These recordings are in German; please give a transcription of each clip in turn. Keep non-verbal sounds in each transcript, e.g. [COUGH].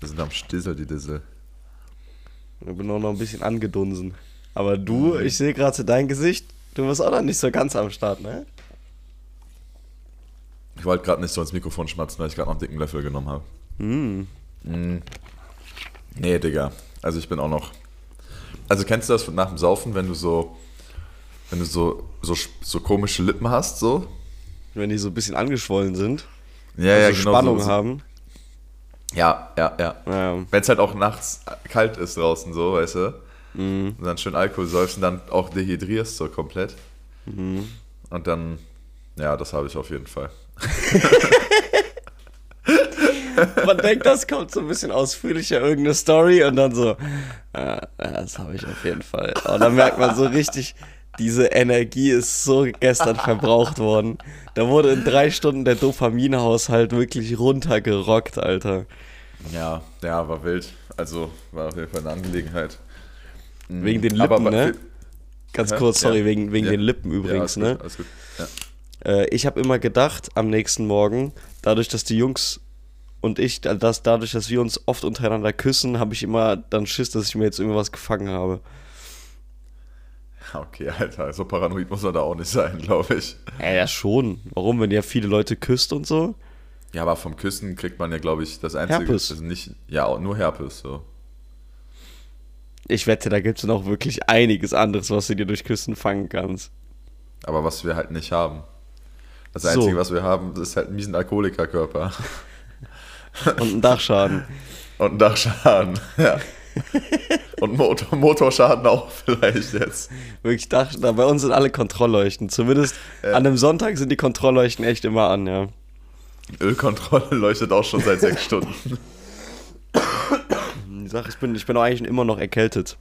Wir sind am Stissel, die Dissel. Ich bin auch noch ein bisschen angedunsen. Aber du, ich sehe gerade dein Gesicht, du bist auch noch nicht so ganz am Start, ne? Ich wollte gerade nicht so ins Mikrofon schmatzen, weil ich gerade noch einen dicken Löffel genommen habe. Mm. Mm. Nee, Digga. Also ich bin auch noch. Also kennst du das nach dem Saufen, wenn du so, wenn du so, so, so komische Lippen hast, so? Wenn die so ein bisschen angeschwollen sind. Ja, ja, also genau. Spannung so, haben. Ja, ja, ja. Ja. Wenn es halt auch nachts kalt ist draußen, so, weißt du? Mhm. Und dann schön Alkohol säufst und dann auch dehydrierst so komplett. Mhm. Und dann, ja, das habe ich auf jeden Fall. [LAUGHS] Man denkt, das kommt so ein bisschen ausführlicher, irgendeine Story und dann so, äh, das habe ich auf jeden Fall. Und dann merkt man so richtig, diese Energie ist so gestern verbraucht worden. Da wurde in drei Stunden der Dopaminhaushalt wirklich runtergerockt, Alter. Ja, ja, war wild. Also war auf jeden Fall eine Angelegenheit. Mhm. Wegen den Aber- Lippen, ne? Ganz kurz, sorry, Ja. wegen, wegen Ja. den Lippen Ja, übrigens, alles ne? Gut, alles gut. Ja. Äh, ich habe immer gedacht, am nächsten Morgen, dadurch, dass die Jungs und ich, dass, dadurch, dass wir uns oft untereinander küssen, habe ich immer dann Schiss, dass ich mir jetzt irgendwas gefangen habe. Okay, Alter, so paranoid muss man da auch nicht sein, glaube ich. Ja, ja, schon. Warum, wenn ihr viele Leute küsst und so? Ja, aber vom Küssen kriegt man ja, glaube ich, das Einzige. Herpes. Also nicht, ja, nur Herpes, so. Ich wette, da gibt es noch wirklich einiges anderes, was du dir durch Küssen fangen kannst. Aber was wir halt nicht haben. Das So. Einzige, was wir haben, ist halt ein miesen Alkoholikerkörper. Und ein Dachschaden. [LAUGHS] Und ein Dachschaden, ja. Und Motor, Motorschaden auch vielleicht jetzt. wirklich Dachschaden. Bei uns sind alle Kontrollleuchten. Zumindest Ja. an einem Sonntag sind die Kontrollleuchten echt immer an, ja. Ölkontrolle leuchtet auch schon seit sechs [LAUGHS] Stunden. Die Sache, ich bin, ich bin auch eigentlich immer noch erkältet.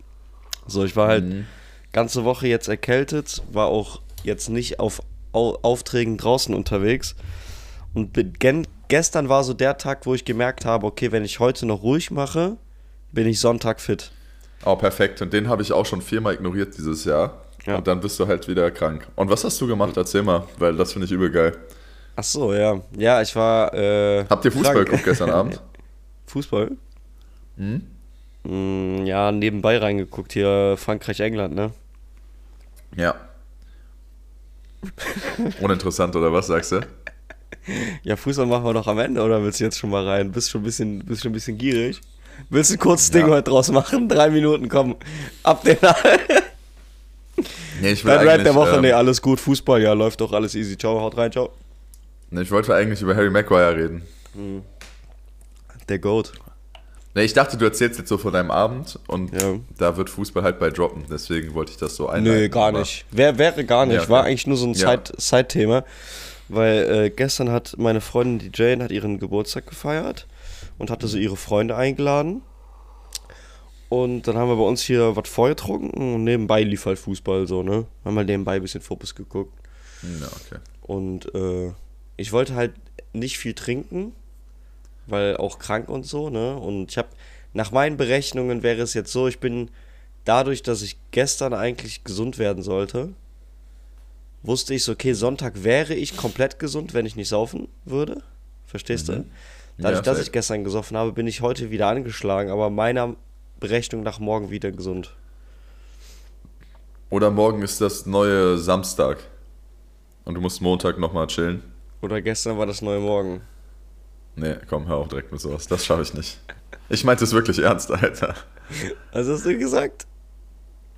So, ich war halt Mhm. ganze Woche jetzt erkältet, war auch jetzt nicht auf Au Aufträgen draußen unterwegs. Und gestern war so der Tag, wo ich gemerkt habe, okay, wenn ich heute noch ruhig mache, bin ich Sonntag fit. Oh, perfekt. Und den habe ich auch schon viermal ignoriert dieses Jahr. Ja. Und dann bist du halt wieder krank. Und was hast du gemacht? Erzähl mal, weil das finde ich übel geil. Ach so, ja. Ja, ich war. Äh, Habt ihr Fußball geguckt gestern Abend? [LAUGHS] Fußball? Hm? Mm, ja, nebenbei reingeguckt hier Frankreich-England, ne? Ja. Uninteressant, oder was sagst du? Ja, Fußball machen wir doch am Ende, oder willst du jetzt schon mal rein? Bist schon ein bisschen, bist schon ein bisschen gierig? Willst du ein kurzes Ding Ja. heute draus machen? Drei Minuten, komm. Ab den Nee, ich will Dein Rap der Woche, ähm, nee, alles gut, Fußball, ja, läuft doch alles easy. Ciao, haut rein, ciao. Nee, ich wollte eigentlich über Harry Maguire reden. Der Goat. Nee, ich dachte, du erzählst jetzt so von deinem Abend und Ja. da wird Fußball halt bei droppen. Deswegen wollte ich das so einleiten. Nee, gar nicht. Wär, wäre gar nicht. Ja, okay. War eigentlich nur so ein Ja. Side- Side-Thema. Weil äh, gestern hat meine Freundin, die Jane, hat ihren Geburtstag gefeiert und hatte so ihre Freunde eingeladen. Und dann haben wir bei uns hier was vorgetrunken und nebenbei lief halt Fußball so, ne? Haben halt nebenbei ein bisschen Fokus geguckt. Ja, okay. Und äh, ich wollte halt nicht viel trinken, weil auch krank und so, ne? Und ich habe, nach meinen Berechnungen wäre es jetzt so, ich bin dadurch, dass ich gestern eigentlich gesund werden sollte, wusste ich so, okay, Sonntag wäre ich komplett gesund, wenn ich nicht saufen würde. Verstehst du? Dadurch, Mhm. Ja, dass ich gestern gesoffen habe, bin ich heute wieder angeschlagen, aber meiner Berechnung nach morgen wieder gesund. Oder morgen ist das neue Samstag. Und du musst Montag nochmal chillen. Oder gestern war das neue Morgen. Nee, komm, hör auch direkt mit sowas. Das schaffe ich nicht. Ich meinte es wirklich ernst, Alter. Was hast du gesagt?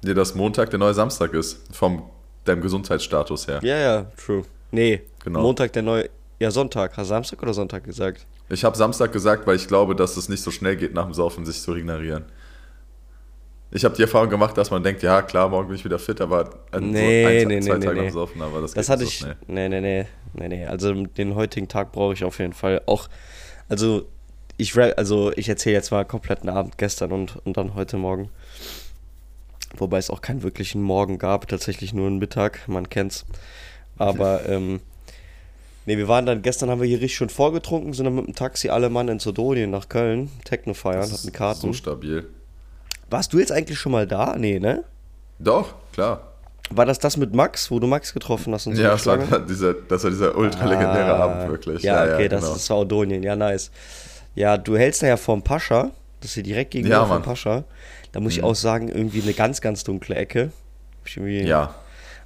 Dir, dass Montag der neue Samstag ist. Vom deinem Gesundheitsstatus her. Ja, ja, true. Nee, Genau. Montag der neue. Ja, Sonntag. Hast du Samstag oder Sonntag gesagt? Ich habe Samstag gesagt, weil ich glaube, dass es nicht so schnell geht, nach dem Saufen sich zu regenerieren. Ich habe die Erfahrung gemacht, dass man denkt, ja klar, morgen bin ich wieder fit, aber Nee, so ein, nee, zwei nee, Tage nee, Saufen, aber das, Das hatte nicht ich. so schnell. Nee, nee, nee. Nee, nee. Also den heutigen Tag brauche ich auf jeden Fall. Auch. Also, ich also ich erzähle jetzt mal kompletten Abend gestern und, und dann heute Morgen. Wobei es auch keinen wirklichen Morgen gab, tatsächlich nur einen Mittag, man kennt's. Aber, [LAUGHS] ähm, nee, wir waren dann, gestern haben wir hier richtig schön vorgetrunken, sind dann mit dem Taxi alle Mann in Sodonien nach Köln, Techno feiern, hatten Karten. So stabil. Warst du jetzt eigentlich schon mal da? Nee, ne? Doch, klar. War das das mit Max, wo du Max getroffen hast und so? Ja, das war, dieser, das war dieser ultra legendäre Ah, Abend, wirklich. Ja, okay, genau. das, das war Odonien, ja, nice. Ja, du hältst da ja vorm Pascha. Das ist hier direkt gegenüber Ja, vom Mann. Pascha. Da muss ich Mhm. auch sagen, irgendwie eine ganz, ganz dunkle Ecke. Ich Ja,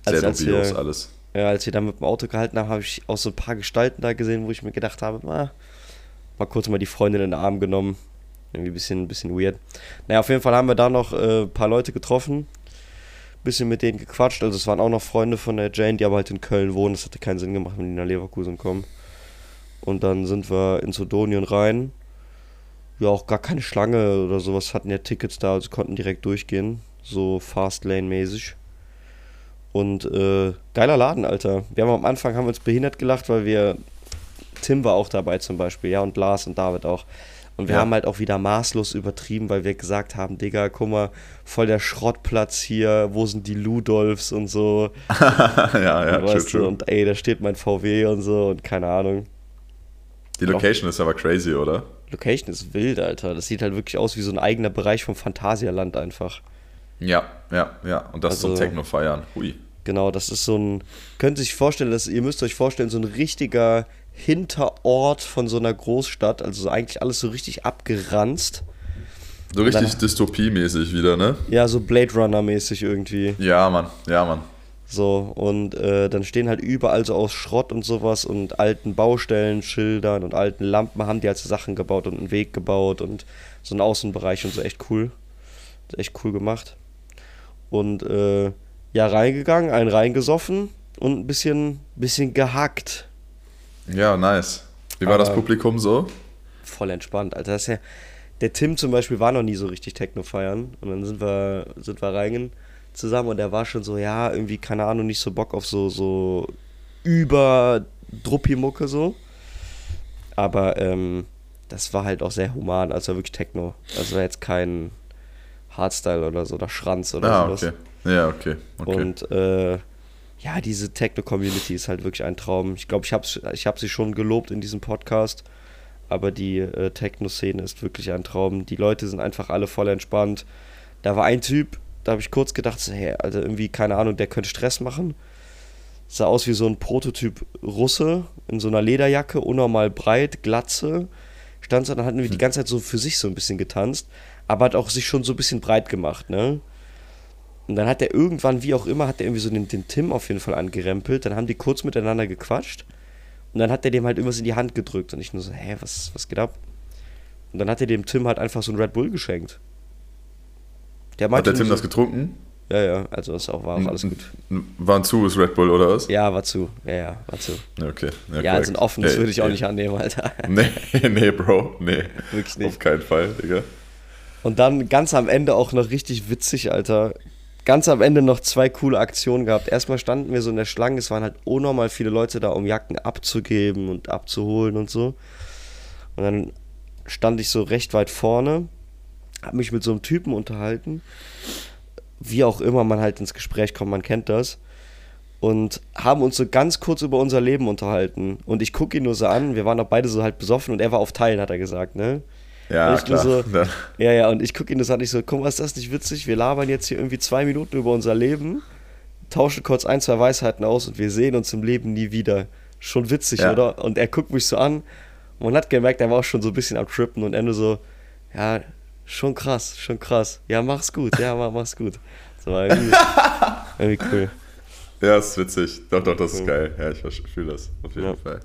sehr Als- als dubios wir- alles. Ja, als wir da mit dem Auto gehalten haben, habe ich auch so ein paar Gestalten da gesehen, wo ich mir gedacht habe, na, mal kurz mal die Freundin in den Arm genommen. Irgendwie ein bisschen, ein bisschen weird. Naja, auf jeden Fall haben wir da noch äh, ein paar Leute getroffen. Bisschen mit denen gequatscht. Also es waren auch noch Freunde von der Jane, die aber halt in Köln wohnen. Das hatte keinen Sinn gemacht, wenn die nach Leverkusen kommen. Und dann sind wir in Sodonien rein. Ja, auch gar keine Schlange oder sowas. Hatten ja Tickets da, also konnten direkt durchgehen. So Fastlane-mäßig. Und äh, geiler Laden, Alter. Wir haben am Anfang haben wir uns behindert gelacht, weil wir Tim war auch dabei zum Beispiel, ja, und Lars und David auch. Und wir Ja. haben halt auch wieder maßlos übertrieben, weil wir gesagt haben, Digga, guck mal, voll der Schrottplatz hier, wo sind die Ludolfs und so. [LAUGHS] ja, ja, und, true, true. und ey, da steht mein VW und so und keine Ahnung. Die Location ist aber crazy, oder? Location ist wild, Alter. Das sieht halt wirklich aus wie so ein eigener Bereich vom Phantasialand einfach. Ja, ja, ja. Und das zum Also- Techno feiern. Hui. Genau, das ist so ein, könnt ihr sich vorstellen, dass, ihr müsst euch vorstellen, so ein richtiger Hinterort von so einer Großstadt, also so eigentlich alles so richtig abgeranzt. So richtig dann- Dystopie-mäßig wieder, ne? Ja, so Blade Runner-mäßig irgendwie. Ja, Mann. Ja, Mann. So, und äh, dann stehen halt überall so aus Schrott und sowas und alten Baustellen, Schildern und alten Lampen haben die halt so Sachen gebaut und einen Weg gebaut und so einen Außenbereich und so echt cool. Echt cool gemacht. Und äh, ja, reingegangen, einen reingesoffen und ein bisschen, bisschen gehackt. Ja, nice. Wie war das Aber- Publikum so? Voll entspannt. Also das ist ja, der Tim zum Beispiel war noch nie so richtig Techno feiern. Und dann sind wir, sind wir reingegangen zusammen und der war schon so, ja, irgendwie, keine Ahnung, nicht so Bock auf so, so über Druppi-Mucke so. Aber ähm, das war halt auch sehr human, also wirklich Techno. Also war jetzt kein Hardstyle oder so, oder Schranz oder Ah, sowas. okay. Ja, okay. okay. Und äh, ja, diese Techno-Community ist halt wirklich ein Traum. Ich glaube, ich habe ich hab sie schon gelobt in diesem Podcast, aber die äh, Techno-Szene ist wirklich ein Traum. Die Leute sind einfach alle voll entspannt. Da war ein Typ, da habe ich kurz gedacht, so, hey, also irgendwie, keine Ahnung, der könnte Stress machen. Sah aus wie so ein Prototyp Russe in so einer Lederjacke, unnormal breit, Glatze. Stand so, dann hatten wir die ganze Zeit so für sich so ein bisschen getanzt, aber hat auch sich schon so ein bisschen breit gemacht, ne? Und dann hat er irgendwann, wie auch immer, hat er irgendwie so den, den Tim auf jeden Fall angerempelt. Dann haben die kurz miteinander gequatscht. Und dann hat er dem halt irgendwas in die Hand gedrückt. Und ich nur so, hä, was, was geht ab? Und dann hat er dem Tim halt einfach so ein Red Bull geschenkt. Der Hat der Tim nur das getrunken? so, Ja, ja, also das auch, war auch alles gut. War ein zu, ist Red Bull oder was? Ja, war zu. Ja, ja, war zu. Ja, okay. Ja, korrekt. also ein offenes Ey, würde ich auch ey. nicht annehmen, Alter. [LAUGHS] Nee, nee, Bro. Nee. Wirklich nicht. Auf keinen Fall, Digga. Und dann ganz am Ende auch noch richtig witzig, Alter. Ganz am Ende noch zwei coole Aktionen gehabt. Erstmal standen wir so in der Schlange, es waren halt unnormal viele Leute da, um Jacken abzugeben und abzuholen und so. Und dann stand ich so recht weit vorne, habe mich mit so einem Typen unterhalten. Wie auch immer man halt ins Gespräch kommt, man kennt das. Und haben uns so ganz kurz über unser Leben unterhalten. Und ich gucke ihn nur so an, wir waren auch beide so halt besoffen und er war auf Teilen, hat er gesagt, ne? Ja, Ich klar. so- [LAUGHS] Ja, ja, und ich gucke ihn das an, ich so, guck mal, ist das nicht witzig? Wir labern jetzt hier irgendwie zwei Minuten über unser Leben, tauschen kurz ein, zwei Weisheiten aus und wir sehen uns im Leben nie wieder. Schon witzig, Ja. oder? Und er guckt mich so an, man hat gemerkt, er war auch schon so ein bisschen am Trippen und Ende so, ja, schon krass, schon krass. Ja, mach's gut, ja, mach, mach's gut. So, war irgendwie, [LAUGHS] irgendwie cool. Ja, ist witzig. Doch, doch, das ist geil. Ja, ich fühle das. Auf jeden Ja. Fall.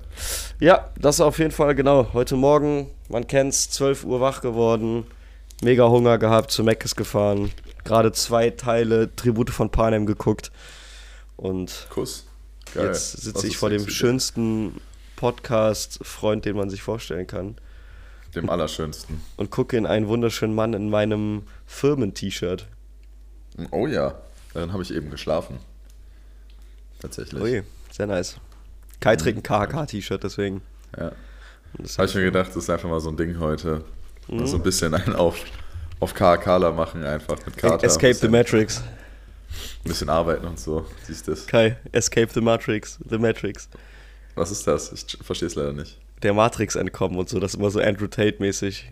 Ja, das auf jeden Fall, genau. Heute Morgen, man kennt's, 12 Uhr wach geworden, mega Hunger gehabt, zu Meckes gefahren, gerade zwei Teile Tribute von Panem geguckt und Kuss. Geil. jetzt sitze ich vor dem schönsten Podcast-Freund, den man sich vorstellen kann Dem allerschönsten. und gucke in einen wunderschönen Mann in meinem Firmen-T-Shirt. Oh ja, darin habe ich eben geschlafen. Tatsächlich. Ui, sehr nice. Kai trägt ein KHK-T-Shirt, deswegen. Ja. Habe ich mir gedacht, das ist einfach mal so ein Ding heute. Mhm. So ein bisschen einen auf, auf KKler machen einfach mit Kater. Escape the Matrix. Ein bisschen arbeiten und so. Siehst du das? Kai, Escape the Matrix. The Matrix. Was ist das? Ich verstehe es leider nicht. der Matrix entkommen und so. Das ist immer so Andrew Tate-mäßig.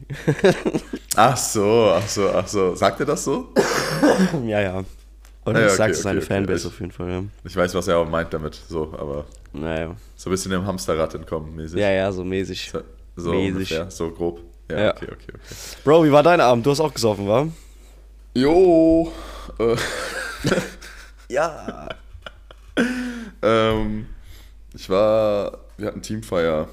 Ach so, ach so, ach so. Sagt er das so? [LAUGHS] ja, ja. Oder Ja, ich okay, sag's okay, seine okay. Fanbase Ich- auf jeden Fall, ja. Ich weiß, was er auch meint damit, so, aber Naja. so ein bisschen dem Hamsterrad entkommen mäßig. Ja, ja, so mäßig. So, so Mäßig. ungefähr, so grob. Ja, Ja. okay, okay, okay. Bro, wie war dein Abend? Du hast auch gesoffen, wa? Jo, äh, [LAUGHS] Ja. [LAUGHS] ähm, ich war, wir hatten Teamfeier,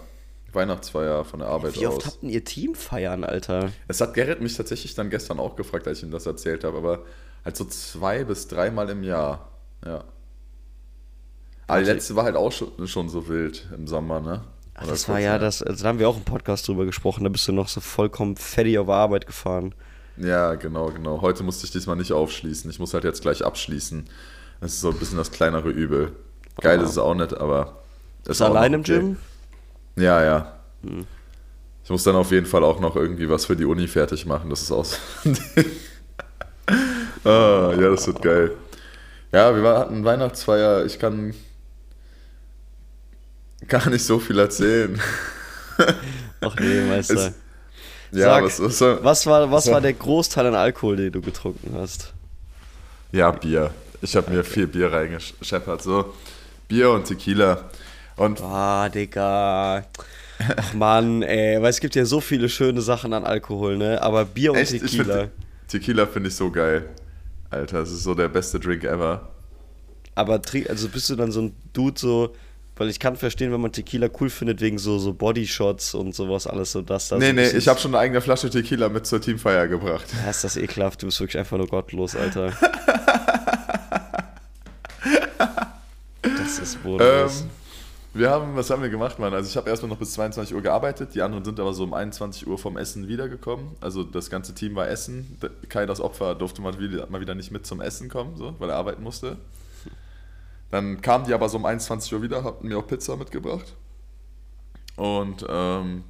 Weihnachtsfeier von der Arbeit Wie oft aus. habt ihr Teamfeiern, Alter? Es hat Gerrit mich tatsächlich dann gestern auch gefragt, als ich ihm das erzählt habe, aber halt so zwei bis dreimal im Jahr, ja. Aber die letzte war halt auch schon, schon so wild im Sommer, ne? Ach, das war ja das, also da haben wir auch im Podcast drüber gesprochen, da bist du noch so vollkommen fertig auf Arbeit gefahren. Ja, genau, genau. Heute musste ich diesmal nicht aufschließen. Ich muss halt jetzt gleich abschließen. Das ist so ein bisschen das kleinere Übel. Geil Ah. ist es auch nicht, aber. Ist allein im okay. Gym? Ja, ja. Hm. Ich muss dann auf jeden Fall auch noch irgendwie was für die Uni fertig machen. Das ist auch so ein [LAUGHS] Ding. Ah, ja, das wird geil. Ja, wir hatten Weihnachtsfeier. Ich kann gar nicht so viel erzählen. [LAUGHS] Ach nee, Meister. Es- Ja, Sag, was, was, soll- Was war, was war der Großteil an Alkohol, den du getrunken hast? Ja, Bier. Ich habe mir viel Bier reingescheppert. So, Bier und Tequila. Und Ah, Digga. Ach Mann, ey, weil es gibt ja so viele schöne Sachen an Alkohol, ne? Aber Bier und echt, Tequila. finde Tequila finde ich so geil. Alter, das ist so der beste Drink ever. Aber also bist du dann so ein Dude so, weil ich kann verstehen, wenn man Tequila cool findet, wegen so, so Bodyshots und sowas alles so, dass das. nee, nee, ich habe schon eine eigene Flasche Tequila mit zur Teamfeier gebracht. Ja, ist das ekelhaft, du bist wirklich einfach nur gottlos, Alter. [LAUGHS] das ist wohl. Ähm, wir haben, was haben wir gemacht, Mann? Also ich habe erstmal noch bis 22 Uhr gearbeitet, die anderen sind aber so um 21 Uhr vom Essen wiedergekommen. Also das ganze Team war Essen. Kai, das Opfer, durfte mal wieder, mal wieder nicht mit zum Essen kommen, so, weil er arbeiten musste. Dann kamen die aber so um 21 Uhr wieder, hatten mir auch Pizza mitgebracht. Und ähm,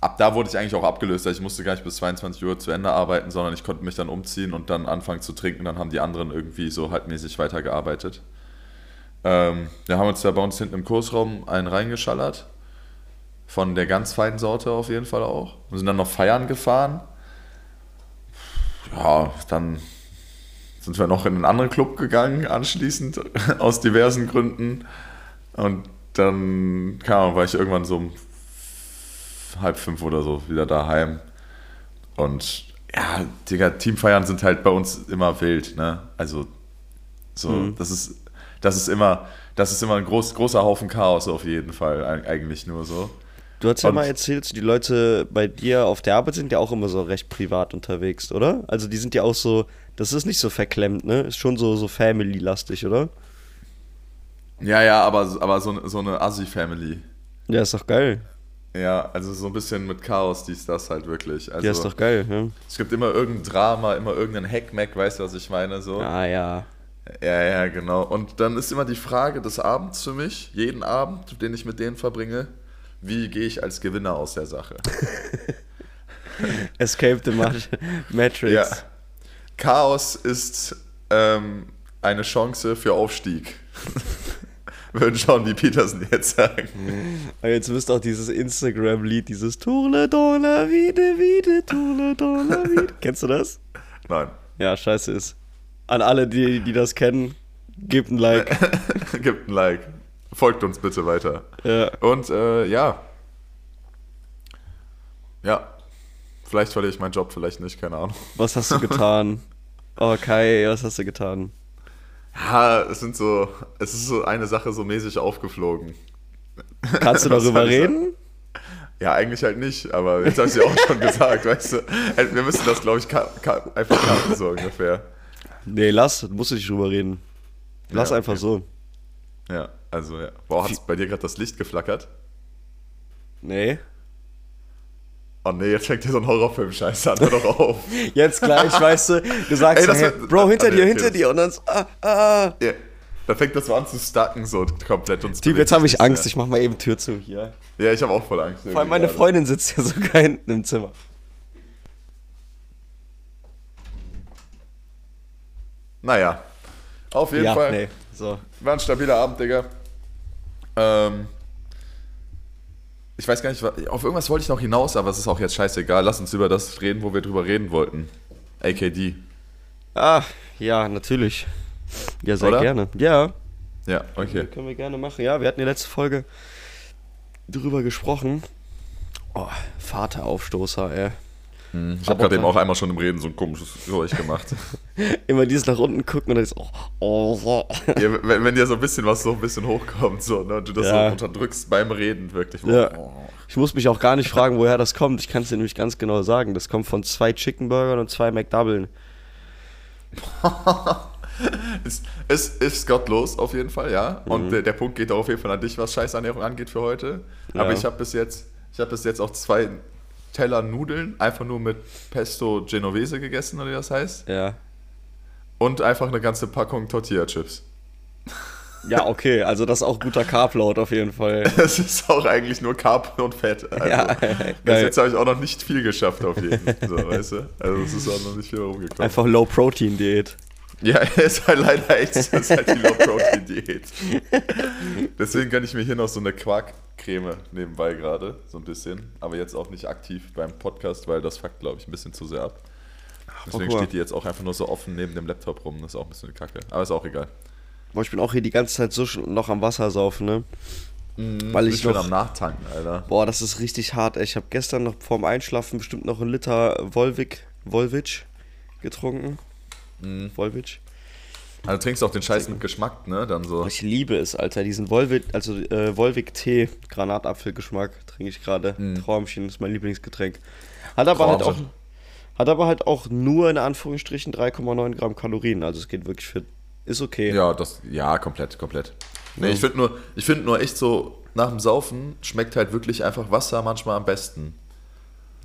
ab da wurde ich eigentlich auch abgelöst. Also ich musste gar nicht bis 22 Uhr zu Ende arbeiten, sondern ich konnte mich dann umziehen und dann anfangen zu trinken. Dann haben die anderen irgendwie so halbmäßig weitergearbeitet. Ähm, wir haben uns da bei uns hinten im Kursraum einen reingeschallert. Von der ganz feinen Sorte auf jeden Fall auch. Wir sind dann noch feiern gefahren. Ja, dann sind wir noch in einen anderen Club gegangen anschließend, [LAUGHS] aus diversen Gründen. Und dann kam, war ich irgendwann so um halb fünf oder so wieder daheim. Und ja, Digga, Teamfeiern sind halt bei uns immer wild, ne? Also, so, Mhm. das ist, das ist immer, das ist immer ein groß, großer Haufen Chaos auf jeden Fall, eig- eigentlich nur so. Du hast ja und- mal erzählt, die Leute bei dir auf der Arbeit sind ja auch immer so recht privat unterwegs, oder? Also die sind ja auch so, das ist nicht so verklemmt, ne? Ist schon so, so Family-lastig, oder? Ja, ja, aber, aber so, so eine Assi-Family. Ja, ist doch geil. Ja, also so ein bisschen mit Chaos, dies, das halt wirklich. Also, ja, ist doch geil, ja. es gibt immer irgendein Drama, immer irgendeinen Hackmack, weißt du, was ich meine? So. Ah, ja. Ja, ja, genau. Und dann ist immer die Frage des Abends für mich, jeden Abend, den ich mit denen verbringe, wie gehe ich als Gewinner aus der Sache? [LAUGHS] Escape the Mat Matrix. Ja. Chaos ist ähm, eine Chance für Aufstieg. [LAUGHS] Würden schauen, wie Peterson jetzt sagen. [LAUGHS] Aber jetzt müsst auch dieses Instagram-Lied, dieses Tourle Donner, Wiede, Wiede, Tourle Donner, Wiede. Kennst du das? Nein. Ja, scheiße ist. An alle, die, die das kennen, gebt ein Like. [LAUGHS] Gibt ein Like. Folgt uns bitte weiter. Ja. Und äh, ja. Ja. Vielleicht verliere ich meinen Job, vielleicht nicht, keine Ahnung. Was hast du [LAUGHS] getan? Oh, Kai, was hast du getan? Ja, es sind so, es ist so eine Sache so mäßig aufgeflogen. Kannst du [LAUGHS] darüber reden? Ja, eigentlich halt nicht, aber jetzt habe ich ja auch schon gesagt, weißt du. Ey, Wir müssen das, glaube ich, einfach Karten so ungefähr. Nee, lass, musst du nicht drüber reden. Lass Ja, einfach okay. so. Ja, also ja. Boah, hat bei dir gerade das Licht geflackert? Nee. Oh nee, jetzt fängt dir so ein Horrorfilm-Scheiß an, hör doch [LAUGHS] auf. Jetzt gleich, weißt du, du sagst, Ey, das hey, wird- Bro, hinter Ah, dir, okay, hinter das- dir. Und dann so, ah, ah. Ja, da fängt das so an zu stacken, so komplett. Und Typ, jetzt habe ich Angst. Ich mach mal eben Tür zu hier. Ja, ich habe auch voll Angst. Vor allem meine gerade. Freundin sitzt ja [LAUGHS] sogar hinten im Zimmer. Naja, auf jeden ja, Fall. nee. So. War ein stabiler Abend, Digga. Ähm, ich weiß gar nicht, auf irgendwas wollte ich noch hinaus, aber es ist auch jetzt scheißegal. Lass uns über das reden, wo wir drüber reden wollten. AKD. Ah, ja, natürlich. Ja, sehr Oder? gerne. Ja, Ja, okay. können wir gerne machen. Ja, wir hatten die letzte Folge drüber gesprochen. Oh, Vateraufstoßer, ey. Hm, ich habe gerade eben auch einmal schon im Reden so ein komisches Geräusch gemacht. [LAUGHS] Immer dieses nach unten gucken und dann ist oh, oh, so. ja, wenn, wenn dir so ein bisschen was so ein bisschen hochkommt so, ne, und du das Ja. so unterdrückst beim Reden wirklich. Ja. Oh. Ich muss mich auch gar nicht fragen, woher das kommt. Ich kann es dir nämlich ganz genau sagen. Das kommt von zwei Chicken Burgern und zwei McDoublen. es, [LAUGHS] es ist gottlos auf jeden Fall, ja. Mhm. Und der, der Punkt geht auch auf jeden Fall an dich, was Scheißernährung angeht für heute. Aber ich habe bis jetzt, ich habe bis jetzt auch zwei Teller Nudeln einfach nur mit Pesto Genovese gegessen oder wie das heißt. Ja. Und einfach eine ganze Packung Tortilla-Chips. Ja, okay. Also das ist auch guter Carb-Load auf jeden Fall. [LAUGHS] Das ist auch eigentlich nur Carb und Fett. Also, [LAUGHS] Ja, bis jetzt habe ich auch noch nicht viel geschafft auf jeden. So, weißt du? Also es ist auch noch nicht viel rumgekommen. Einfach Low-Protein-Diät. Ja, [LAUGHS] ist halt leider echt so, ist halt die Low-Protein-Diät. Deswegen kann ich mir hier noch so eine Quarkcreme nebenbei gerade, so ein bisschen. Aber jetzt auch nicht aktiv beim Podcast, weil das fuckt, glaube ich, ein bisschen zu sehr ab. Deswegen steht die jetzt auch einfach nur so offen neben dem Laptop rum. Das ist auch ein bisschen kacke. Aber ist auch egal. Boah, ich bin auch hier die ganze Zeit so schon noch am Wasser saufen, ne? Weil ich bin noch- am Nachtanken, Alter. Boah, das ist richtig hart, ey. Ich habe gestern noch vorm Einschlafen bestimmt noch einen Liter Volvic, Volvic getrunken. Volvic. Also du trinkst auch den Scheiß mit Geschmack, ne? Dann so. Ich liebe es, Alter. Diesen Volvic, also äh, Volvic-Tee, Granatapfelgeschmack, trinke ich gerade. Traumchen ist mein Lieblingsgetränk. Hat aber halt auch, hat aber halt auch nur in Anführungsstrichen 3,9 Gramm Kalorien. Also es geht wirklich für, ist okay. Ja, das, ja, komplett, komplett. Nee, ich finde nur, ich finde nur echt so, nach dem Saufen schmeckt halt wirklich einfach Wasser manchmal am besten.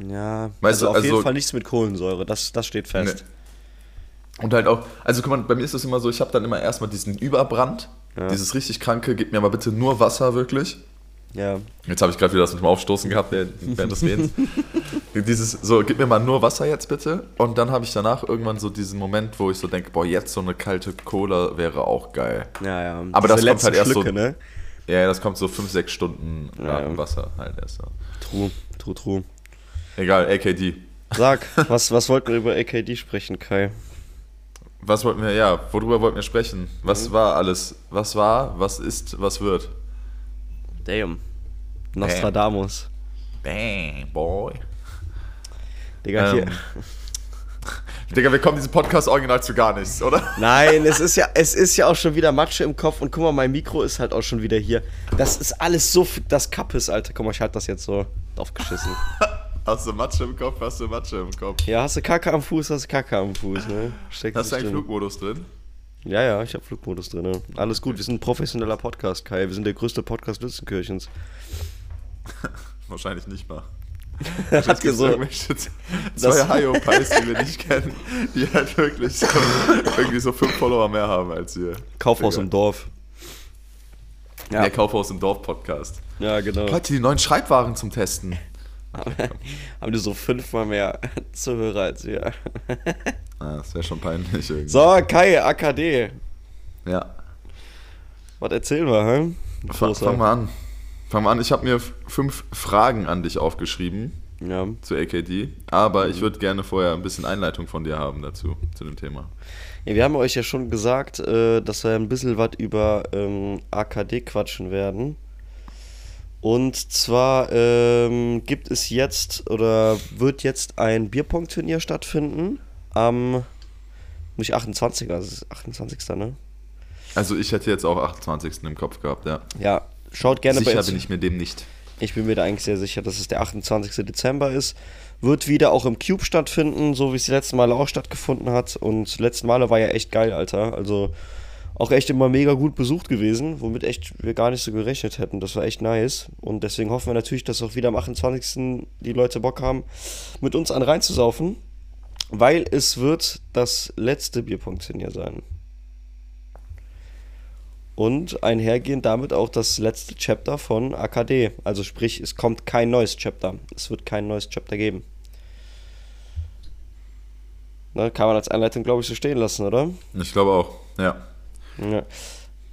Ja, Weißt also du, auf also- jeden Fall nichts mit Kohlensäure, das, das steht fest. Und halt auch, also guck mal, bei mir ist das immer so, ich habe dann immer erstmal diesen Überbrand, dieses richtig kranke, gib mir mal bitte nur Wasser wirklich. Ja, Jetzt habe ich gerade wieder das mit dem Aufstoßen gehabt während des Redens. [LAUGHS] Dieses, so, gib mir mal nur Wasser jetzt bitte. Und dann habe ich danach irgendwann so diesen Moment, wo ich so denke, boah, jetzt so eine kalte Cola wäre auch geil. ja, ja. Aber das Diese kommt halt erst so- Schlücke, ne? Ja, das kommt so 5, 6 Stunden Ja. dem Wasser halt erst. So. True, true, true. Egal, AKD. Sag, was, was wollten wir über AKD sprechen, Kai? Was wollten wir, ja, worüber wollten wir sprechen? Was war alles? Was war, was ist, was wird? Damn. Nostradamus. Bang, boy. Digga, hier. Ähm. [LAUGHS] Digga, wir kommen diesem Podcast original zu gar nichts, oder? Nein, es ist ja, [LAUGHS] es ist ja auch schon wieder Matsche im Kopf und guck mal, mein Mikro ist halt auch schon wieder hier. Das ist alles so, das Kappes, Alter. Guck mal, ich halte das jetzt so aufgeschissen. [LAUGHS] Hast du Matsche im Kopf, hast du Matsche im Kopf. Ja, hast du Kacke am Fuß, hast du Kacke am Fuß, ne? Steckt Hast du einen drin. Flugmodus drin? Ja, ja, ich habe Flugmodus drin. Ne? Alles gut, wir sind ein professioneller Podcast, Kai. Wir sind der größte Podcast Lützenkirchens. [LAUGHS] Wahrscheinlich nicht mal. [LAUGHS] Hat Jetzt gibt's so, zwei Hyopies, die wir nicht kennen, die halt wirklich so, irgendwie so fünf Follower mehr haben als wir. Kaufhaus Digga. im Dorf. Ja, Der Kaufhaus im Dorf Podcast. ja genau. Leute, die neuen Schreibwaren zum Testen. [LAUGHS] Haben die so fünfmal mehr [LAUGHS] Zuhörer als wir. [LAUGHS] Ah, das wäre schon peinlich irgendwie. So, Kai, AKD. Ja. Was erzählen wir, hä? Fang, fang mal an. Fang mal an. Ich habe mir fünf Fragen an dich aufgeschrieben Ja. zu AKD, aber ich würde gerne vorher ein bisschen Einleitung von dir haben dazu, zu dem Thema. ja, wir haben euch ja schon gesagt, äh, dass wir ein bisschen was über ähm, AKD quatschen werden. Und zwar ähm, gibt es jetzt oder wird jetzt ein Bierpong-Turnier stattfinden am nicht 28. Also es ist 28. ne? Also ich hätte jetzt auch 28. im Kopf gehabt, ja. Ja, schaut gerne bei Sicher bin ich mir dem nicht. Ich bin mir da eigentlich sehr sicher, dass es der 28. Dezember ist. Wird wieder auch im Cube stattfinden, so wie es die letzten Male auch stattgefunden hat. Und letzten Male war ja echt geil, Alter. Also auch echt immer mega gut besucht gewesen, womit echt wir gar nicht so gerechnet hätten. Das war echt nice. Und deswegen hoffen wir natürlich, dass auch wieder am 28. die Leute Bock haben, mit uns an reinzusaufen. Weil es wird das letzte Bierpunktturnier sein. Und einhergehend damit auch das letzte Chapter von AKD. Also sprich, es kommt kein neues Chapter. Es wird kein neues Chapter geben. Ne, kann man als Einleitung, glaube ich, so stehen lassen, oder? Ich glaube auch, ja. Ja.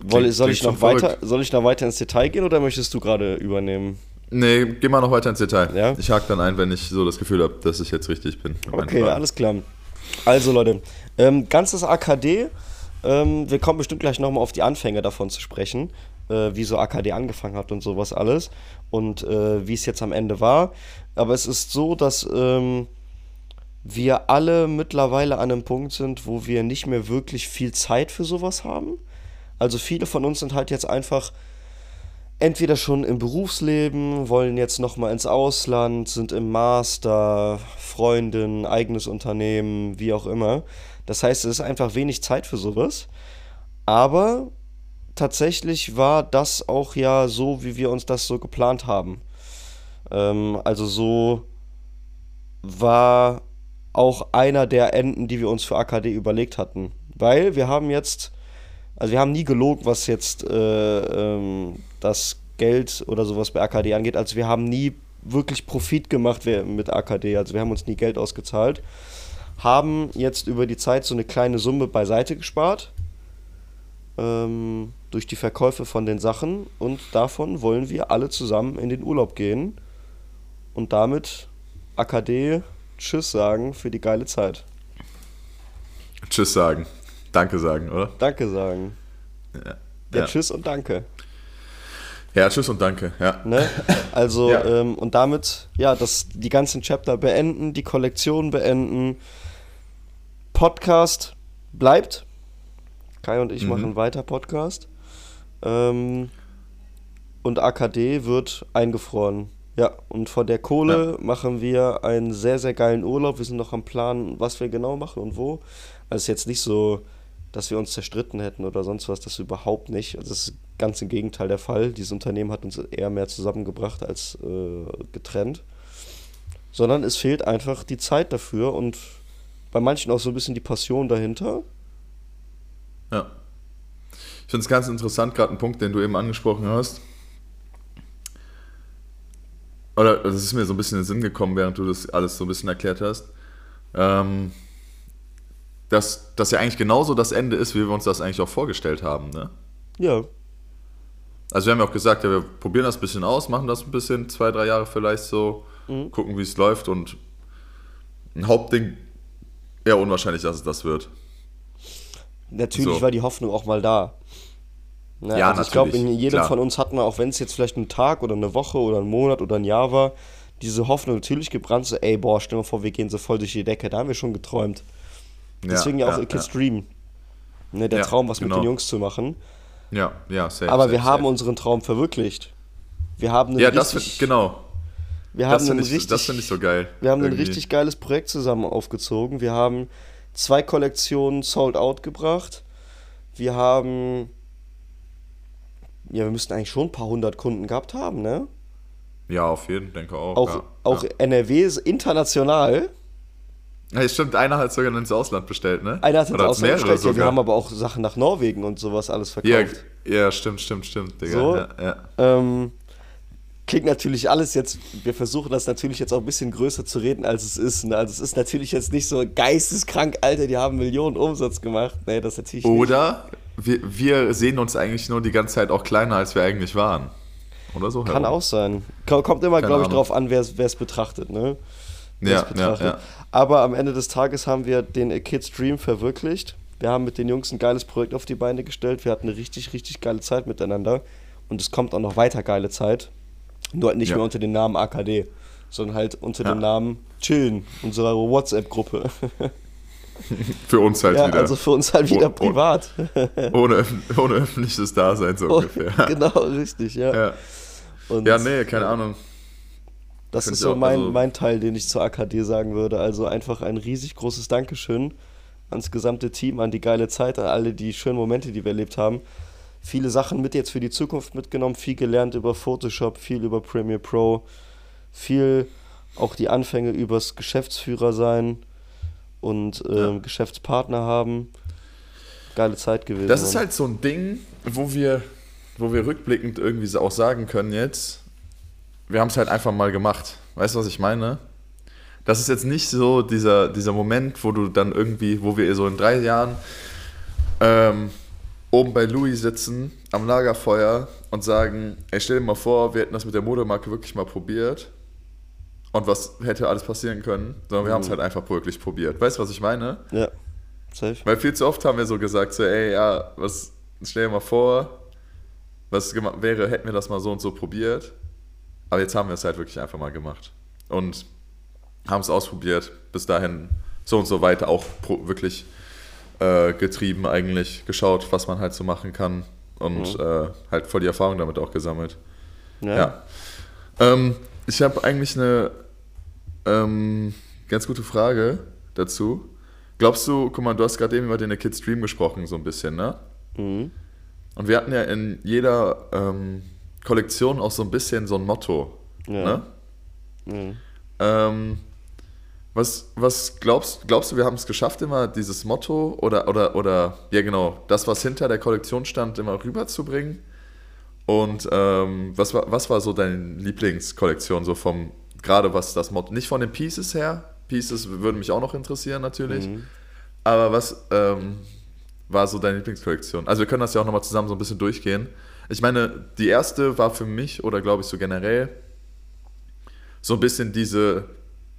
Woll, soll, ich noch weiter, verrückt. soll ich noch weiter ins Detail gehen oder möchtest du gerade übernehmen? Nee, geh mal noch weiter ins Detail. Ja? Ich hake dann ein, wenn ich so das Gefühl habe, dass ich jetzt richtig bin. Okay, alles klar. Also Leute, ähm, ganzes AKD, ähm, wir kommen bestimmt gleich nochmal auf die Anfänge davon zu sprechen. äh, wie so AKD angefangen hat und sowas alles und äh, wie es jetzt am Ende war. Aber es ist so, dass ähm, wir alle mittlerweile an einem Punkt sind, wo wir nicht mehr wirklich viel Zeit für sowas haben. Also viele von uns sind halt jetzt einfach entweder schon im Berufsleben, wollen jetzt nochmal ins Ausland, sind im Master, Freundin, eigenes Unternehmen, wie auch immer. Das heißt, es ist einfach wenig Zeit für sowas. Aber tatsächlich war das auch ja so, wie wir uns das so geplant haben. Ähm, also so war auch einer der Enden, die wir uns für AKD überlegt hatten. Weil wir haben jetzt, also wir haben nie gelogen, was jetzt äh, ähm, das Geld oder sowas bei AKD angeht. Also wir haben nie wirklich Profit gemacht mit AKD. Also wir haben uns nie Geld ausgezahlt. Haben jetzt über die Zeit so eine kleine Summe beiseite gespart ähm, durch die Verkäufe von den Sachen und davon wollen wir alle zusammen in den Urlaub gehen und damit AKD Tschüss sagen für die geile Zeit. Tschüss sagen. Danke sagen, oder? Danke sagen. Ja, ja. Tschüss und danke. Ja, tschüss und danke, ja. Ne? Also, [LAUGHS] ja. Ähm, und damit, ja, das, die ganzen Chapter beenden, die Kollektion beenden. Podcast bleibt, Kai und ich mhm. machen weiter Podcast. Ähm, und AKD wird eingefroren. Ja, und von der Kohle ja. machen wir einen sehr, sehr geilen Urlaub. Wir sind noch am Plan, was wir genau machen und wo. Also es ist jetzt nicht so, dass wir uns zerstritten hätten oder sonst was, das überhaupt nicht. Also das ist ganz im Gegenteil der Fall. Dieses Unternehmen hat uns eher mehr zusammengebracht als äh, getrennt. Sondern es fehlt einfach die Zeit dafür und bei manchen auch so ein bisschen die Passion dahinter. Ja. Ich finde es ganz interessant, gerade ein Punkt, den du eben angesprochen hast. Oder das ist mir so ein bisschen in den Sinn gekommen, während du das alles so ein bisschen erklärt hast. Ähm, dass das ja eigentlich genauso das Ende ist, wie wir uns das eigentlich auch vorgestellt haben, ne? Ja. Also wir haben ja auch gesagt, ja, wir probieren das ein bisschen aus, machen das ein bisschen, zwei, drei Jahre vielleicht so, mhm. gucken, wie es läuft und ein Hauptding eher unwahrscheinlich, dass es das wird natürlich so. war die Hoffnung auch mal da. Ne? Ja, also ich glaube, in jedem klar. von uns hat man, auch wenn es jetzt vielleicht ein Tag oder eine Woche oder ein Monat oder ein Jahr war, diese Hoffnung natürlich gebrannt, so, ey, boah, stell dir mal vor, wir gehen so voll durch die Decke. Da haben wir schon geträumt. Deswegen ja, ja auch ja, Kids ja. Dream. Ne, der Traum, was genau. mit den Jungs zu machen. Ja, ja, safe, Aber safe, wir safe. haben unseren Traum verwirklicht. Wir haben ja, das richtig, genau. Wir haben das finde ich, das ich so geil. Wir haben irgendwie. ein richtig geiles Projekt zusammen aufgezogen. Wir haben zwei Kollektionen sold out gebracht. Wir haben. Ja, wir müssten eigentlich schon ein paar hundert Kunden gehabt haben, ne? Ja, auf jeden Fall, denke auch. Auch, ja, auch ja. NRW ist international. Ja, stimmt, einer hat sogar ins Ausland bestellt, ne? Einer hat ins Ausland bestellt, ja, wir haben aber auch Sachen nach Norwegen und sowas alles verkauft. Ja, ja stimmt, stimmt, stimmt, Digga. So, ja, ja. Ähm, klingt natürlich alles jetzt, wir versuchen das natürlich jetzt auch ein bisschen größer zu reden, als es ist. Ne? Also es ist natürlich jetzt nicht so geisteskrank, Alter, die haben Millionen Umsatz gemacht. Nee, das natürlich Oder wir, wir sehen uns eigentlich nur die ganze Zeit auch kleiner, als wir eigentlich waren. Oder so? Kann auch sein. Kommt immer, glaube ich, drauf an, wer es betrachtet, ne? Ja, betrachtet. ja, ja. Aber am Ende des Tages haben wir den Kids Dream verwirklicht. Wir haben mit den Jungs ein geiles Projekt auf die Beine gestellt. Wir hatten eine richtig, richtig geile Zeit miteinander. Und es kommt auch noch weiter geile Zeit. Nur halt nicht ja. mehr unter dem Namen AKD, sondern halt unter dem Namen Chillen, unserer WhatsApp-Gruppe. [LAUGHS] [LAUGHS] für uns halt ja, wieder. Also für uns halt wieder oh, privat. [LAUGHS] ohne, ohne öffentliches Dasein so oh, ungefähr. [LAUGHS] Genau, richtig, ja. Ja, Und, ja nee, keine Ahnung. Das ist so mein, also mein Teil, den ich zur AKD sagen würde. Also einfach ein riesig großes Dankeschön ans gesamte Team, an die geile Zeit, an alle die schönen Momente, die wir erlebt haben viele Sachen mit jetzt für die Zukunft mitgenommen, viel gelernt über Photoshop, viel über Premiere Pro, viel auch die Anfänge übers Geschäftsführer sein und äh, ja. Geschäftspartner haben. Geile Zeit gewesen. Das ist halt so ein Ding, wo wir, wo wir rückblickend irgendwie auch sagen können jetzt, wir haben es halt einfach mal gemacht. Weißt du, was ich meine? Das ist jetzt nicht so dieser, dieser Moment, wo du dann irgendwie, wo wir so in drei Jahren ähm, oben bei Louis sitzen am Lagerfeuer und sagen, ey, stell dir mal vor, wir hätten das mit der Modemarke wirklich mal probiert und was hätte alles passieren können, sondern wir mhm. haben es halt einfach wirklich probiert. Weißt du, was ich meine? Ja, safe. Weil viel zu oft haben wir so gesagt, so, ey, ja, was, stell dir mal vor, was wäre, hätten wir das mal so und so probiert. Aber jetzt haben wir es halt wirklich einfach mal gemacht. Und haben es ausprobiert. Bis dahin so und so weiter auch wirklich äh, getrieben eigentlich, geschaut, was man halt so machen kann. Und mhm. äh, halt voll die Erfahrung damit auch gesammelt. Ja. ja. Ähm, ich habe eigentlich eine ähm, ganz gute Frage dazu. Glaubst du, guck mal, du hast gerade eben über den Kids Dream gesprochen, so ein bisschen, ne? Mhm. Und wir hatten ja in jeder ähm, Kollektion auch so ein bisschen so ein Motto. Ja. Ne? Mhm. Ähm, was, was glaubst, glaubst du, wir haben es geschafft, immer dieses Motto oder, oder, oder, ja genau, das, was hinter der Kollektion stand, immer rüberzubringen? Und ähm, was, war, was war so deine Lieblingskollektion, so vom, gerade was das Motto, nicht von den Pieces her, Pieces würden mich auch noch interessieren natürlich, mhm. aber was ähm, war so deine Lieblingskollektion? Also wir können das ja auch nochmal zusammen so ein bisschen durchgehen. Ich meine, die erste war für mich, oder glaube ich so generell, so ein bisschen diese,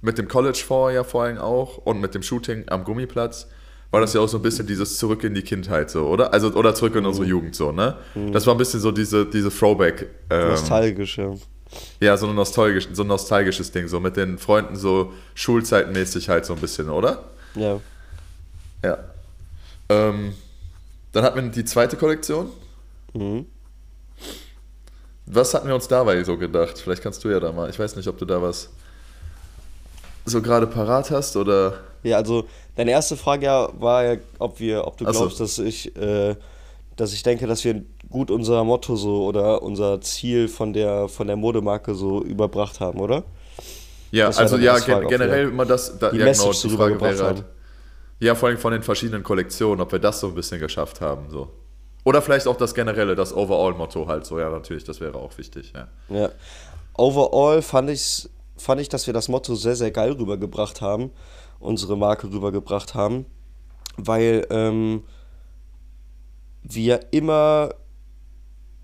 mit dem College vorher vor allem auch und mit dem Shooting am Gummiplatz, war das ja auch so ein bisschen dieses Zurück in die Kindheit so, oder? Also, oder zurück in unsere mhm. Jugend so, ne? Mhm. Das war ein bisschen so diese, diese Throwback. Ähm, Nostalgische. Ja, so, ein nostalgisch, so ein nostalgisches Ding, so mit den Freunden so schulzeitmäßig halt so ein bisschen, oder? Ja. Ja. Ähm, dann hatten wir die zweite Kollektion. Mhm. Was hatten wir uns dabei so gedacht? Vielleicht kannst du ja da mal. Ich weiß nicht, ob du da was so gerade parat hast oder. Ja, also deine erste Frage ja war ja, ob wir, ob du glaubst, dass ich, äh, dass ich denke, dass wir gut unser Motto so oder unser Ziel von der von der Modemarke so überbracht haben, oder? Ja, also ja, Frage, generell immer das, da, die ja, genau, die Frage wäre halt, ja, vor allem von den verschiedenen Kollektionen, ob wir das so ein bisschen geschafft haben, so. Oder vielleicht auch das generelle, das Overall-Motto halt so, ja, natürlich, das wäre auch wichtig, ja. Ja. Overall fand ich, fand ich, dass wir das Motto sehr, sehr geil rübergebracht haben, unsere Marke rübergebracht haben, weil ähm, wir immer,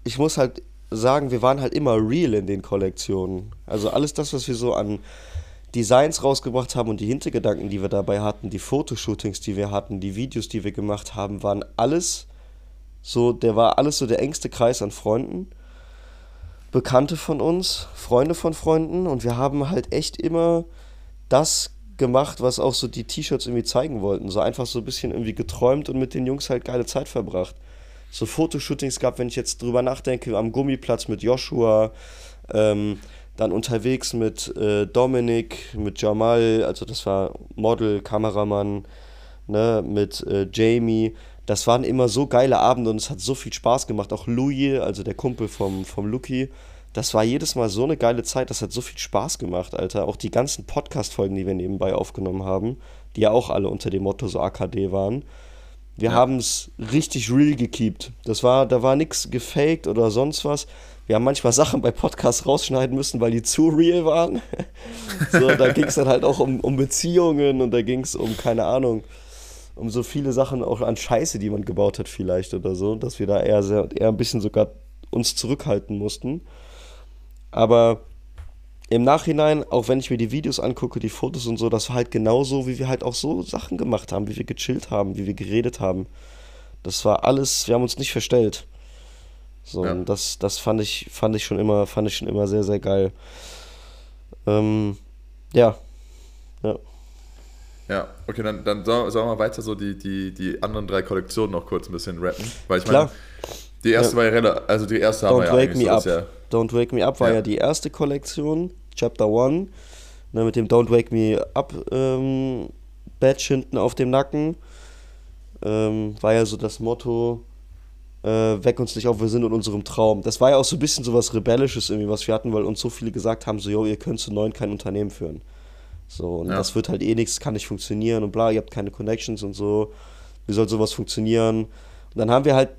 ich muss halt sagen, wir waren halt immer real in den Kollektionen. Also alles das, was wir so an Designs rausgebracht haben und die Hintergedanken, die wir dabei hatten, die Fotoshootings, die wir hatten, die Videos, die wir gemacht haben, waren alles so, der war alles so der engste Kreis an Freunden. Bekannte von uns, Freunde von Freunden und wir haben halt echt immer das gemacht, was auch so die T-Shirts irgendwie zeigen wollten. So einfach so ein bisschen irgendwie geträumt und mit den Jungs halt geile Zeit verbracht. So Fotoshootings gab, wenn ich jetzt drüber nachdenke, am Gummiplatz mit Joshua, ähm, dann unterwegs mit äh, Dominik, mit Jamal, also das war Model, Kameramann, ne, mit äh, Jamie das waren immer so geile Abende und es hat so viel Spaß gemacht. Auch Louis, also der Kumpel vom, vom Luki, das war jedes Mal so eine geile Zeit. Das hat so viel Spaß gemacht, Alter. Auch die ganzen Podcast-Folgen, die wir nebenbei aufgenommen haben, die ja auch alle unter dem Motto so AKD waren. Wir ja. haben es richtig real gekeept. Das war, da war nichts gefaked oder sonst was. Wir haben manchmal Sachen bei Podcasts rausschneiden müssen, weil die zu real waren. [LAUGHS] so, da ging es dann halt auch um, um Beziehungen und da ging es um, keine Ahnung, um so viele Sachen auch an Scheiße, die man gebaut hat vielleicht oder so, dass wir da eher, sehr, eher ein bisschen sogar uns zurückhalten mussten. Aber im Nachhinein, auch wenn ich mir die Videos angucke, die Fotos und so, das war halt genauso, wie wir halt auch so Sachen gemacht haben, wie wir gechillt haben, wie wir geredet haben. Das war alles, wir haben uns nicht verstellt. So, ja. und das, das fand ich, fand ich schon immer, fand ich schon immer sehr, sehr geil. Ähm, ja. Ja. Ja, okay, dann, dann sollen wir mal weiter so die, die, die anderen drei Kollektionen noch kurz ein bisschen rappen. Weil ich meine, die erste ja. war ja relativ, also die erste Don't haben wir ja Wake Me Up. Ja Don't Wake Me Up war ja. die erste Kollektion, Chapter 1, ne, mit dem Don't Wake Me Up ähm, Badge hinten auf dem Nacken. Ähm, war ja so das Motto, äh, weck uns nicht auf, wir sind in unserem Traum. Das war ja auch so ein bisschen so was Rebellisches irgendwie, was wir hatten, weil uns so viele gesagt haben, so, jo, ihr könnt zu neun kein Unternehmen führen. So, und ja. das wird halt eh nichts, kann nicht funktionieren und bla, ihr habt keine Connections und so. Wie soll sowas funktionieren? Und dann haben wir halt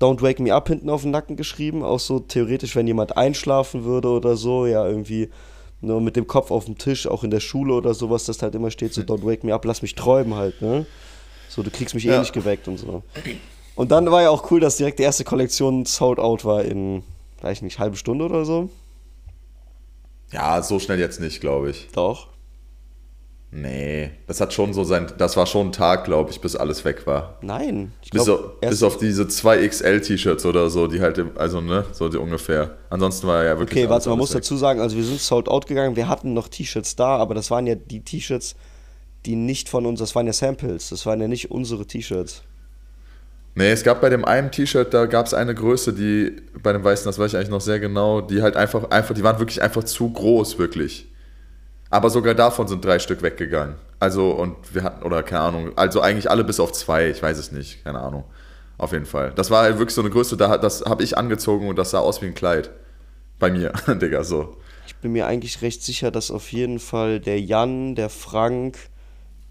Don't Wake Me Up hinten auf den Nacken geschrieben, auch so theoretisch, wenn jemand einschlafen würde oder so, ja, irgendwie nur mit dem Kopf auf dem Tisch, auch in der Schule oder sowas, das halt immer steht, so Don't Wake Me Up, lass mich träumen halt, ne? So, du kriegst mich eh ja. eh nicht geweckt und so. Und dann war ja auch cool, dass direkt die erste Kollektion sold out war in, weiß ich nicht, halbe Stunde oder so. Ja, so schnell jetzt nicht, glaube ich. Doch. Nee, das hat schon so sein, das war schon ein Tag, glaube ich, bis alles weg war. Nein. Ich Bis, auf, bis auf diese 2XL-T-Shirts oder so, die halt, im, also ne, so die ungefähr. Ansonsten war ja wirklich. Okay, warte, man muss weg. dazu sagen, also wir sind sold out gegangen, wir hatten noch T-Shirts da, aber das waren ja die T-Shirts, die nicht von uns, das waren ja Samples, das waren ja nicht unsere T-Shirts. Nee, es gab bei dem einen T-Shirt, da gab es eine Größe, die bei dem weißen, das weiß ich eigentlich noch sehr genau, die halt einfach, einfach, die waren wirklich einfach zu groß, wirklich. Aber sogar davon sind drei Stück weggegangen. Also, und wir hatten, oder keine Ahnung, also eigentlich alle bis auf zwei, ich weiß es nicht, keine Ahnung. Auf jeden Fall. Das war wirklich so eine Größe, da, das habe ich angezogen und das sah aus wie ein Kleid. Bei mir, [LAUGHS] Digga, so. Ich bin mir eigentlich recht sicher, dass auf jeden Fall der Jan, der Frank,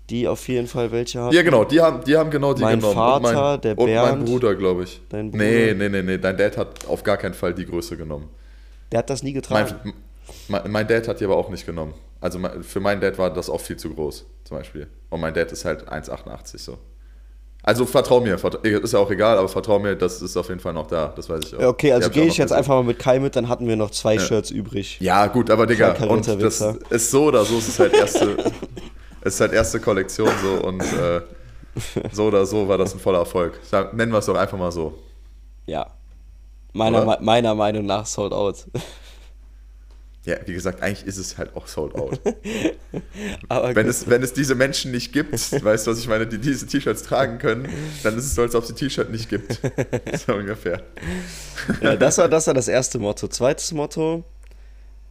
die auf jeden Fall welche haben. Ja, genau, die haben, die haben genau die Mein genommen. Vater, und mein, der und mein Bernd. Bruder, glaube ich. Dein Bruder. Nee, nee, nee, nee, dein Dad hat auf gar keinen Fall die Größe genommen. Der hat das nie getragen. Mein, mein, Dad hat die aber auch nicht genommen. Also für meinen Dad war das auch viel zu groß, zum Beispiel. Und mein Dad ist halt 1,88 so. Also vertrau mir, vertrau, ist ja auch egal, aber vertrau mir, das ist auf jeden Fall noch da, das weiß ich auch. Ja, okay, also gehe ich jetzt gesehen. einfach mal mit Kai mit, dann hatten wir noch zwei Shirts übrig. Ja, gut, aber Digga, und das ist so oder so, es ist halt erste, [LAUGHS] es ist halt erste Kollektion so und äh, so oder so war das ein voller Erfolg. Nennen wir es doch einfach mal so. Ja. Meiner, meiner Meinung nach sold out. Ja, wie gesagt, eigentlich ist es halt auch sold out. [LAUGHS] Wenn es, wenn es diese Menschen nicht gibt, weißt du, was ich meine, die diese T-Shirts tragen können, dann ist es so, als ob es die T-Shirt nicht gibt. [LAUGHS] So ungefähr. Ja, das war, das war das erste Motto. Zweites Motto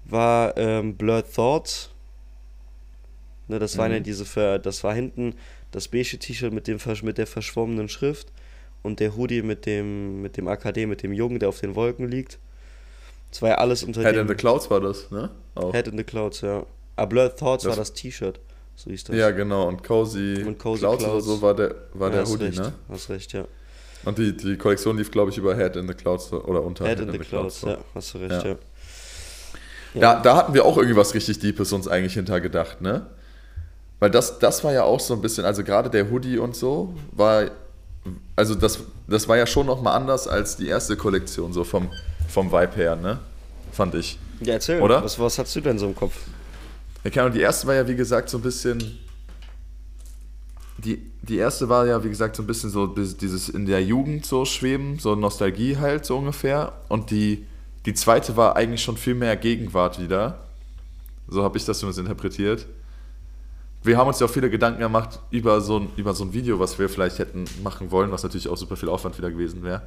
war ähm, Blurred Thought. Ne, das waren ja diese, Ver das war hinten das beige T-Shirt mit, dem mit der verschwommenen Schrift und der Hoodie mit dem, mit dem AKD, mit dem Jungen, der auf den Wolken liegt. Das war ja alles unter Head in the Clouds war das, ne? Auch. Head in the Clouds, ja. Aber Blurred Thoughts Das- war das T-Shirt. So hieß das. Ja, genau. Und Cozy, Und Cozy Clouds, oder Clouds. so war der, war Ja, der Hoodie, recht, ne? Hast recht, ja. Und die, die Kollektion lief, glaube ich, über Head in the Clouds oder unter Head in the Clouds, so. ja, hast du recht, Ja. ja. Da, da hatten wir auch irgendwie was richtig Deepes uns eigentlich hintergedacht, ne? Weil das, das war ja auch so ein bisschen, also gerade der Hoodie und so, war, also das, das war ja schon nochmal anders als die erste Kollektion, so vom, vom Vibe her, ne? Fand ich. Ja, erzähl. Oder? Was, was hast du denn so im Kopf? Ja, keine die erste war ja, wie gesagt, so ein bisschen. Die, die erste war ja, wie gesagt, so ein bisschen so dieses in der Jugend so schweben, so Nostalgie halt so ungefähr. Und die, die zweite war eigentlich schon viel mehr Gegenwart wieder. So habe ich das zumindest interpretiert. Wir haben uns ja auch viele Gedanken gemacht über so, ein, über so ein Video, was wir vielleicht hätten machen wollen, was natürlich auch super viel Aufwand wieder gewesen wäre.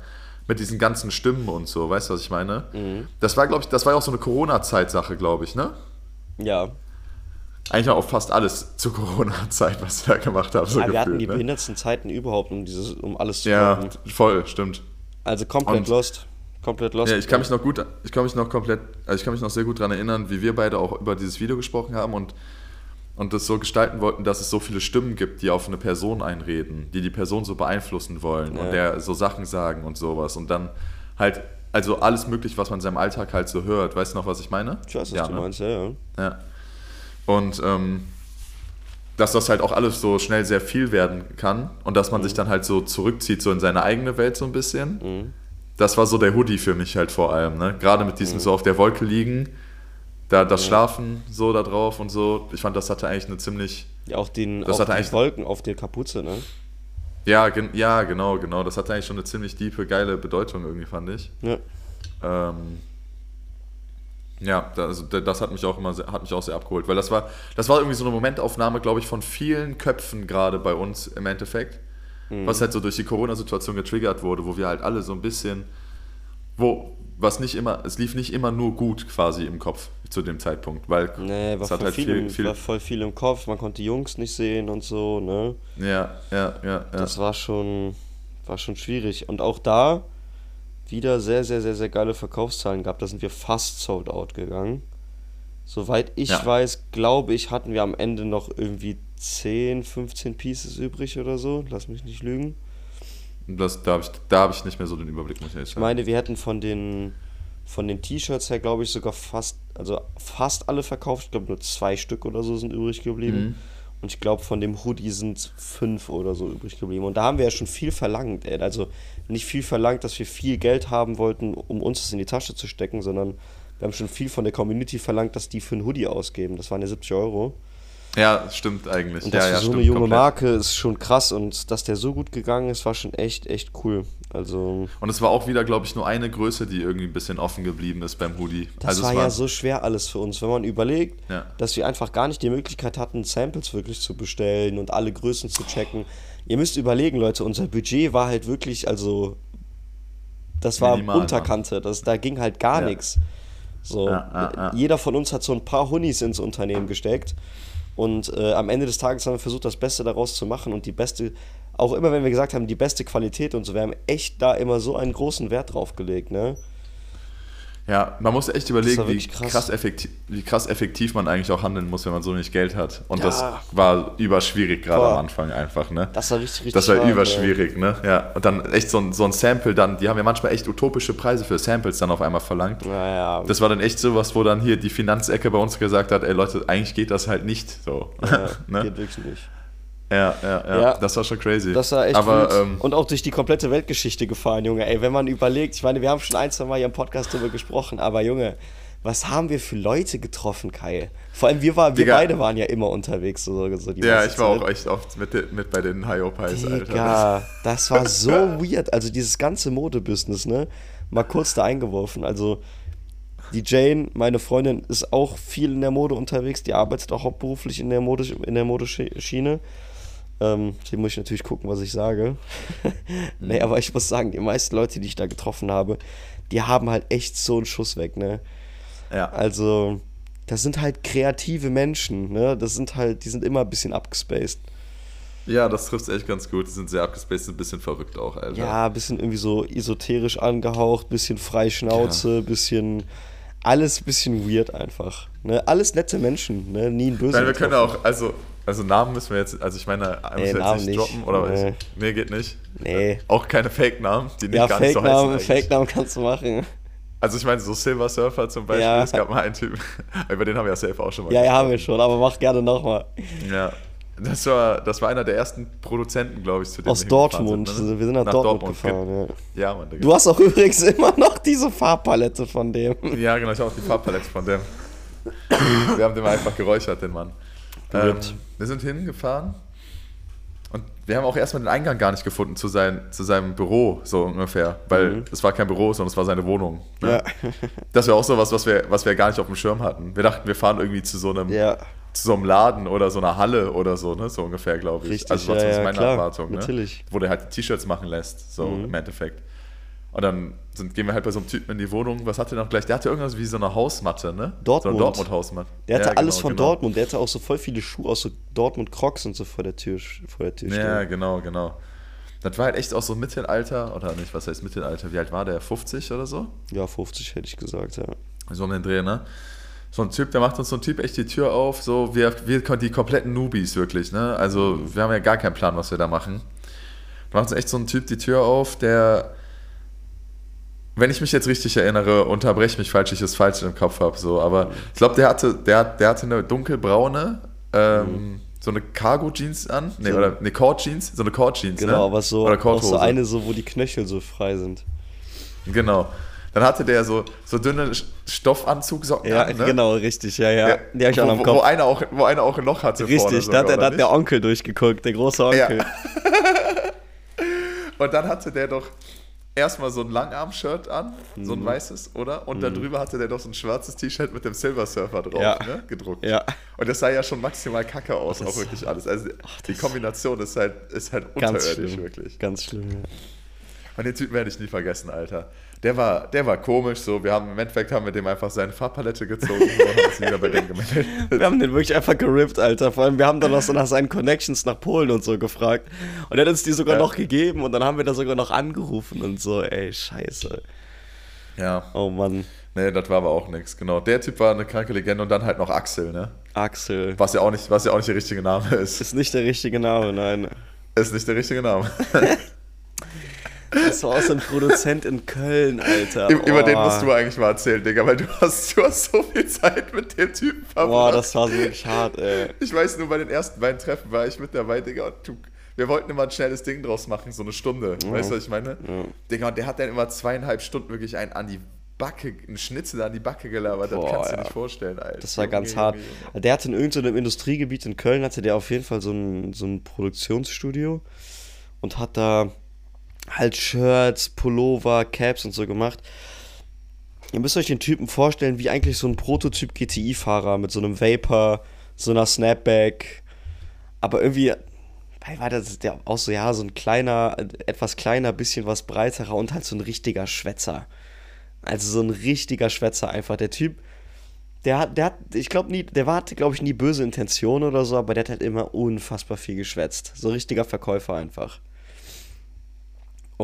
Mit diesen ganzen Stimmen und so, weißt du, was ich meine? Das war, glaube ich, das war ja auch so eine Corona-Zeitsache, glaube ich, ne? Ja. Eigentlich auch fast alles zur Corona-Zeit, was wir da gemacht haben. So Aber wir hatten die gefühlt, ne? behindertsten Zeiten überhaupt, um dieses, um alles zu Ja, machen. voll, stimmt. Also komplett Und- lost. Komplett lost. Ja, ich kann mich noch gut, ich kann mich noch komplett, also ich kann mich noch sehr gut daran erinnern, wie wir beide auch über dieses Video gesprochen haben und, und das so gestalten wollten, dass es so viele Stimmen gibt, die auf eine Person einreden, die die Person so beeinflussen wollen Ja. und der so Sachen sagen und sowas und dann halt, also alles möglich, was man in seinem Alltag halt so hört. Weißt du noch, was ich meine? Ich weiß, was ja, du ne? meinst, ja, ja. Ja. Und ähm, dass das halt auch alles so schnell sehr viel werden kann und dass man sich dann halt so zurückzieht, so in seine eigene Welt so ein bisschen. Mhm. Das war so der Hoodie für mich halt vor allem. Ne? Gerade mit diesem so auf der Wolke liegen, da das Schlafen so da drauf und so. Ich fand, das hatte eigentlich eine ziemlich. Ja, auch den Das auch hat die eigentlich- Wolken auf der Kapuze, ne? Ja, gen ja, genau, genau. Das hatte eigentlich schon eine ziemlich tiefe, geile Bedeutung irgendwie, fand ich. Ja. Ähm, ja, das, also das hat mich auch immer sehr, hat mich auch sehr abgeholt, weil das war, das war irgendwie so eine Momentaufnahme, glaube ich, von vielen Köpfen gerade bei uns im Endeffekt, was halt so durch die Corona-Situation getriggert wurde, wo wir halt alle so ein bisschen, wo, was nicht immer, es lief nicht immer nur gut quasi im Kopf zu dem Zeitpunkt, weil Nee, war es hat halt viel, im, viel, war voll viel im Kopf, man konnte die Jungs nicht sehen und so, ne? ja, ja, ja, ja. Das war schon, war schon schwierig. Und auch da wieder sehr, sehr, sehr, sehr geile Verkaufszahlen gehabt. Da sind wir fast sold out gegangen. Soweit ich Ja. weiß, glaube ich, hatten wir am Ende noch irgendwie 10, 15 Pieces übrig oder so. Lass mich nicht lügen. Das, da habe ich, da hab ich nicht mehr so den Überblick, muss ich ehrlich Ich sagen. meine, wir hätten von den von den T-Shirts her, glaube ich, sogar fast, also fast alle verkauft. Ich glaube, nur zwei Stück oder so sind übrig geblieben. Mhm. Und ich glaube, von dem Hoodie sind fünf oder so übrig geblieben. Und da haben wir ja schon viel verlangt, ey. Also nicht viel verlangt, dass wir viel Geld haben wollten, um uns das in die Tasche zu stecken, sondern wir haben schon viel von der Community verlangt, dass die für einen Hoodie ausgeben. Das waren ja 70 Euro. Ja, stimmt eigentlich. Und das ja, für ja, so stimmt eine junge komplett. Marke ist schon krass und dass der so gut gegangen ist, war schon echt, echt cool. Also, Und es war auch wieder, glaube ich, nur eine Größe, die irgendwie ein bisschen offen geblieben ist beim Hoodie. das also war es ja so schwer alles für uns, wenn man überlegt, Ja. dass wir einfach gar nicht die Möglichkeit hatten, Samples wirklich zu bestellen und alle Größen zu checken. Ihr müsst überlegen, Leute, unser Budget war halt wirklich, also, das war Minimal, Unterkante, das, da ging halt gar nichts. So, jeder von uns hat so ein paar Honeys ins Unternehmen gesteckt und äh, am Ende des Tages haben wir versucht, das Beste daraus zu machen und die beste, auch immer wenn wir gesagt haben, die beste Qualität und so, wir haben echt da immer so einen großen Wert drauf gelegt, ne? Ja, man muss echt überlegen, wie krass. krass. effektiv, wie krass effektiv man eigentlich auch handeln muss, wenn man so wenig Geld hat. Und Ja. das war überschwierig gerade am Anfang einfach, ne? Das war richtig, richtig Das war überschwierig, ne? Ja. Und dann echt so ein, so ein Sample, dann, die haben ja manchmal echt utopische Preise für Samples dann auf einmal verlangt. Naja, Das war dann echt sowas, wo dann hier die Finanzecke bei uns gesagt hat, ey Leute, eigentlich geht das halt nicht so. ja, [LAUGHS] ne? geht wirklich nicht. Ja, ja, ja, Ja. Das war schon crazy. Das war echt Aber ähm, und auch durch die komplette Weltgeschichte gefahren, Junge. Ey, wenn man überlegt, ich meine, wir haben schon ein, zwei Mal hier im Podcast darüber gesprochen, aber Junge, was haben wir für Leute getroffen, Kai? Vor allem wir, war, wir Digga. beide waren ja immer unterwegs. So, so ja, ich war auch echt oft mit, mit bei den High-O-Pies, Alter. Digga, das war so [LAUGHS] weird. Also dieses ganze Modebusiness, ne? Mal kurz da eingeworfen. Also die Jane, meine Freundin, ist auch viel in der Mode unterwegs. Die arbeitet auch hauptberuflich in der, Mode, in der Modeschiene. Ähm, hier muss ich natürlich gucken, was ich sage. [LAUGHS] nee, aber ich muss sagen, die meisten Leute, die ich da getroffen habe, die haben halt echt so einen Schuss weg, ne? Ja. Also, das sind halt kreative Menschen, ne? Das sind halt, die sind immer ein bisschen abgespaced. ja, das trifft echt ganz gut. Die sind sehr abgespaced, ein bisschen verrückt auch, Alter. Ja, bisschen irgendwie so esoterisch angehaucht, bisschen Freischnauze, bisschen alles bisschen weird einfach. Ne? Alles nette Menschen, ne? nie ein böse. Nein, wir können auch, also, also Namen müssen wir jetzt, also ich meine, müssen wir jetzt nicht droppen, oder Nee. was? Nee, geht nicht. Nee. Auch keine Fake-Namen, die nicht Ja, gar nicht so heißen Fake-Namen eigentlich. Kannst du machen. Also ich meine, so Silver Surfer zum Beispiel, Ja. es gab mal einen Typen, [LAUGHS] über den haben wir ja safe auch schon mal Ja, ja, haben wir gesprochen. schon, aber mach gerne nochmal. Ja, das war, das war einer der ersten Produzenten, glaube ich, zu dem Aus Dortmund. Sind, ne? Wir sind nach, Dortmund, gefahren. Ja. Ja, Mann. Digga. Du hast auch übrigens immer noch diese Farbpalette von dem. Ja, genau, ich habe auch die Farbpalette von dem. wir haben den einfach geräuchert, den Mann. Ähm, wir sind hingefahren und wir haben auch erstmal den Eingang gar nicht gefunden zu, sein, zu seinem Büro, so ungefähr. Weil es war kein Büro, sondern es war seine Wohnung. Ne? Mhm. Ja. [LAUGHS] Das wäre auch so was, was wir, was wir gar nicht auf dem Schirm hatten. Wir dachten, wir fahren irgendwie zu so einem, Ja, zu so einem Laden oder so einer Halle oder so, ne? So ungefähr, glaube ich. Richtig, also war ja, zumindest ja, meine klar, Erwartung, ne? natürlich. Wo der halt T-Shirts machen lässt, so Mhm. im Endeffekt. Und dann sind, gehen wir halt bei so einem Typen in die Wohnung. Was hat der noch gleich? Der hatte irgendwas wie so eine Hausmatte, ne? Dortmund. So Dortmund-Hausmatte. der hatte Ja, alles genau, von genau. Dortmund. Der hatte auch so voll viele Schuhe aus so Dortmund Crocs und so vor der Tür, vor der Tür Ja, stehen. genau, genau. Das war halt echt auch so Mittelalter, oder nicht, was heißt Mittelalter? Wie alt war der? 50 oder so? Ja, 50 hätte ich gesagt, ja. So um den Dreh, ne? So ein Typ, der macht uns so ein Typ echt die Tür auf, so wir, wir die kompletten Newbies wirklich, ne? Also wir haben ja gar keinen Plan, was wir da machen. Da macht uns echt so ein Typ die Tür auf, der, wenn ich mich jetzt richtig erinnere, unterbreche mich, falls ich es falsch im Kopf habe, so, aber ich glaube, der hatte, der, der hatte eine dunkelbraune, ähm, so eine Cargo-Jeans an, nee, So- oder eine Cord-Jeans, so eine Cord-Jeans, Genau, ne? aber so, oder auch so eine, so, wo die Knöchel so frei sind. Genau. Dann hatte der so, so dünne Stoffanzugsocken Ja, an, ne? genau, richtig, ja, ja. Ja, Die habe ich auch noch im wo, wo, Kopf. einer auch, wo einer auch ein Loch hatte vorne Richtig, da hat, hat der? Onkel durchgeguckt, der große Onkel. Ja. [LAUGHS] Und dann hatte der doch erstmal so ein Langarm-Shirt an, so Mhm. ein weißes, oder? Und darüber hatte der doch so ein schwarzes T-Shirt mit dem Silver Surfer drauf, Ja. ne? gedruckt. Ja. Und das sah ja schon maximal kacke aus, Das- auch wirklich alles. Also die das- Kombination ist halt, ist halt Ganz unterirdisch, schlimm. wirklich. Ganz schlimm, ja. Und den Typen werde ich nie vergessen, Alter. Der war, der war komisch, so. Wir haben im Endeffekt haben wir dem einfach seine Farbpalette gezogen und haben uns wieder bei dem gemeldet. [LAUGHS] Wir haben den wirklich einfach gerippt, Alter. Vor allem, wir haben dann noch so nach seinen Connections nach Polen und so gefragt. Und er hat uns die sogar Ja. noch gegeben und dann haben wir da sogar noch angerufen und so. Ey, scheiße. Ja, Oh Mann. nee, das war aber auch nichts. Genau. Der Typ war eine kranke Legende und dann halt noch Axel, ne? Axel. Was ja auch nicht, was ja auch nicht der richtige Name ist. Ist nicht der richtige Name, nein. Ist nicht der richtige Name. [LAUGHS] Das war auch so ein Produzent in Köln, Alter. Über über den Oh. musst du eigentlich mal erzählen, Digga, weil du hast, du hast so viel Zeit mit dem Typen verbracht. Boah, das war so wirklich hart, ey. Ich weiß nur, bei den ersten beiden Treffen war ich mit dabei, Digga, und du, wir wollten immer ein schnelles Ding draus machen, so eine Stunde. Weißt du, was ich meine? Digga, und der hat dann immer zweieinhalb Stunden wirklich einen an die Backe, einen Schnitzel an die Backe gelabert, Boah, das kannst du dir ja. nicht vorstellen, Alter. Das war ganz hart. Der hatte in irgendeinem Industriegebiet in Köln, hatte der auf jeden Fall so ein, so ein Produktionsstudio und hat da halt Shirts, Pullover, Caps und so gemacht. Ihr müsst euch den Typen vorstellen, wie eigentlich so ein Prototyp GTI-Fahrer mit so einem Vapor, so einer Snapback. Aber irgendwie weil war das der auch so, ja, so ein kleiner, etwas kleiner, bisschen was breiterer und halt so ein richtiger Schwätzer. Also so ein richtiger Schwätzer einfach. Der Typ, der hat, der hat, ich glaube nie, der war- hatte, glaube ich, nie böse Intentionen oder so, aber der hat halt immer unfassbar viel geschwätzt. So ein richtiger Verkäufer einfach.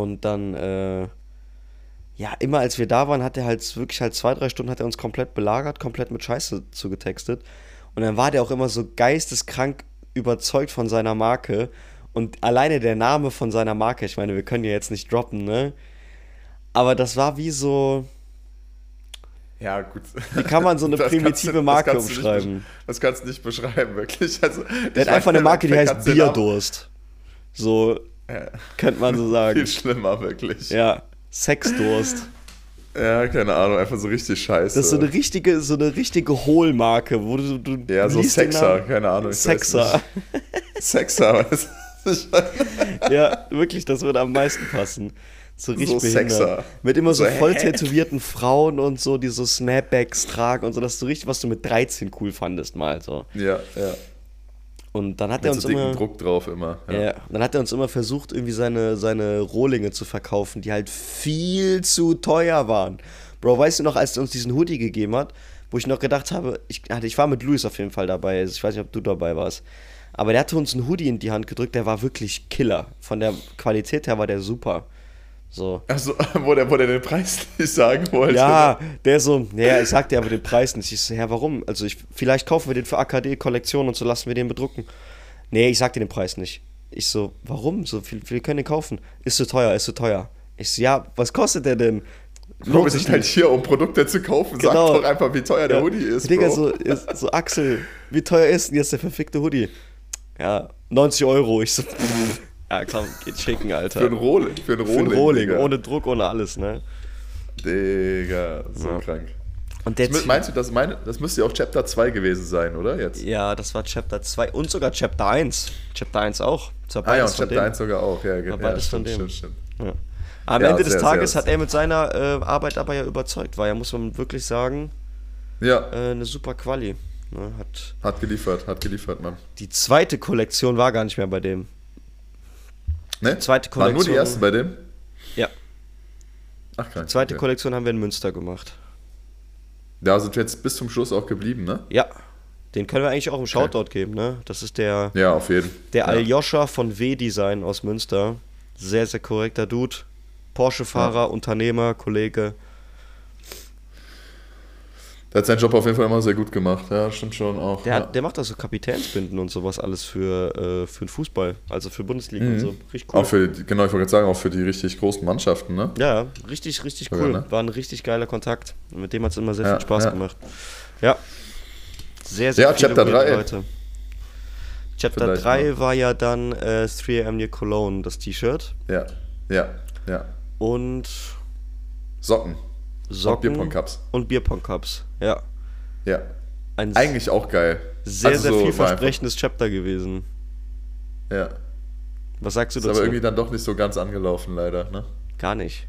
Und dann, äh, ja, immer als wir da waren, hat er halt wirklich halt zwei, drei Stunden hat er uns komplett belagert, komplett mit Scheiße zugetextet. Und dann war der auch immer so geisteskrank überzeugt von seiner Marke. Und alleine der Name von seiner Marke, ich meine, wir können ja jetzt nicht droppen, ne? Aber das war wie so, Ja, gut. wie kann man so eine [LAUGHS] Das primitive du- das Marke nicht umschreiben? besch- Das kannst du nicht beschreiben, wirklich. Also, Der hat einfach eine Marke, die heißt Bierdurst. So Ja, könnte man so [LAUGHS] sagen. viel schlimmer, wirklich. Ja, Sexdurst. Ja, keine Ahnung, einfach so richtig scheiße. Das ist so eine richtige, so eine richtige Hohlmarke, wo du, du ja, so Sexer, keine Ahnung. Sexer. Sexer, was ist das? [LAUGHS] Ja, wirklich, das würde am meisten passen. So richtig So. Sexer. Mit immer so, So, voll tätowierten Frauen und so, die so Snapbacks tragen und so, das ist so richtig, was du mit 13 cool fandest mal so. Ja, ja. Und dann hat er Mit uns so immer... Druck drauf immer. Ja. dann hat er uns immer versucht, irgendwie seine, seine Rohlinge zu verkaufen, die halt viel zu teuer waren. Bro, weißt du noch, als er uns diesen Hoodie gegeben hat, wo ich noch gedacht habe, ich, also ich war mit Luis auf jeden Fall dabei, also ich weiß nicht, ob du dabei warst. Aber der hatte uns einen Hoodie in die Hand gedrückt, der war wirklich Killer. Von der Qualität her war der super. So. Also, [LAUGHS] wo der, wo der den Preis [LAUGHS] nicht sagen wollte. Ja, der so, ja, ich sag dir aber den Preis nicht. Ich so, ja, warum? Also ich, vielleicht kaufen wir den für AKD-Kollektion und so lassen wir den bedrucken. Nee, ich sag dir den Preis nicht. Ich so, warum? So viel, wir können den kaufen. Ist so teuer, ist so teuer. Ich so, ja, was kostet der denn? Bro, wir sind halt hier, um Produkte zu kaufen. Genau. Sag doch einfach, wie teuer der Ja, Hoodie ist, Digga, so, ist- so Axel, wie teuer ist denn jetzt der verfickte Hoodie? Ja, 90 Euro. Ich so, [LAUGHS] ja, komm, geht schicken, Alter. Für ein Rohling. Für ein Für Rohling, ein Rohling, Digga. ohne Druck, ohne alles, ne? Digga, so Ja. krank. Und der meinst du, das, meine, das müsste ja auch Chapter 2 gewesen sein, oder? Jetzt? Ja, das war Chapter 2 und sogar Chapter 1. Chapter 1 auch. Ah ja, und von Chapter dem. 1 sogar auch. Ja, War ja, beides von stimmt, dem. stimmt, stimmt. Ja. Am Ende des sehr, Tages sehr- hat er mit seiner äh, Arbeit aber ja überzeugt, war ja, muss man wirklich sagen, Ja, äh, eine super Quali. Ne, hat hat geliefert, hat geliefert, Mann. die zweite Kollektion war gar nicht mehr bei dem. Ne? Zweite War nur die Kollektion- erste bei dem? Ja, Ach, krank. zweite okay. Kollektion haben wir in Münster gemacht. Da sind wir jetzt bis zum Schluss auch geblieben, ne? Ja, den können wir eigentlich auch im Shoutout geben, ne? Das ist der, Ja, auf jeden. der ja. Aljoscha von W-Design aus Münster. Sehr, sehr korrekter Dude. Porsche-Fahrer, Unternehmer, Kollege. Der hat seinen Job auf jeden Fall immer sehr gut gemacht. Ja, stimmt schon auch. Der, ja. hat, der macht also Kapitänsbinden und sowas alles für, äh, für den Fußball, also für Bundesliga und Mhm. so. Richtig cool. Auch für, genau, ich wollte gerade sagen, auch für die richtig großen Mannschaften, ne? Ja, richtig, richtig Ja, cool. ne? War ein richtig geiler Kontakt. Mit dem hat es immer sehr Ja, viel Spaß gemacht. Ja. Sehr, sehr Ja, Chapter weirde 3. Leute. Chapter Vielleicht 3 noch. war ja dann äh, 3am Near Cologne, das T-Shirt. Ja, ja, ja. Und Socken. Socken. Und Bierpong-Cups. Und Bierpong-Cups. Ja. Ja. Ein Eigentlich auch geil. sehr, Also sehr so vielversprechendes Chapter gewesen. Ja. Was sagst du Ist dazu? aber irgendwie dann doch nicht so ganz angelaufen, leider, ne? Gar nicht.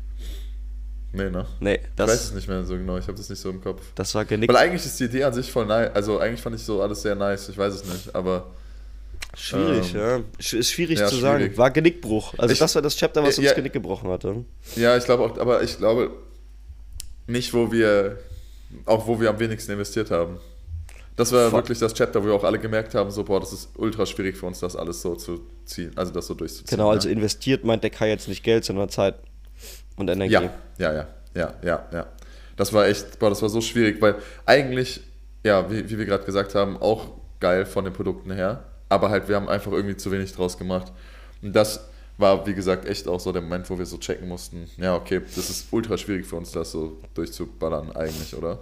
Nee, ne? Nee, ich weiß es das, nicht mehr so genau, ich habe das nicht so im Kopf. das war genickt. Weil eigentlich ist die Idee an sich voll nice. Also eigentlich fand ich so alles sehr nice, ich weiß es nicht, aber. Schwierig, Ähm, ja. Sch- Ist schwierig ja, zu sagen. schwierig. War Genickbruch. Also Ich- das war das Chapter, was uns ja. Genick gebrochen hatte. Ja, ich glaube auch, aber ich glaube nicht, wo wir, auch wo wir am wenigsten investiert haben. Das war Fuck. wirklich das Chapter, wo wir auch alle gemerkt haben, so, boah, das ist ultra schwierig für uns, das alles so zu ziehen, also das so durchzuziehen. Genau, also ne? investiert meint der Kai jetzt nicht Geld, sondern Zeit und Energie. Ja, ja, ja, ja, ja, ja. Das war echt, boah, das war so schwierig, weil eigentlich, ja, wie, wie wir gerade gesagt haben, auch geil von den Produkten her, aber halt, wir haben einfach irgendwie zu wenig draus gemacht. Und das war, wie gesagt, echt auch so der Moment, wo wir so checken mussten, ja, okay, das ist ultra schwierig für uns, das so durchzuballern eigentlich, oder?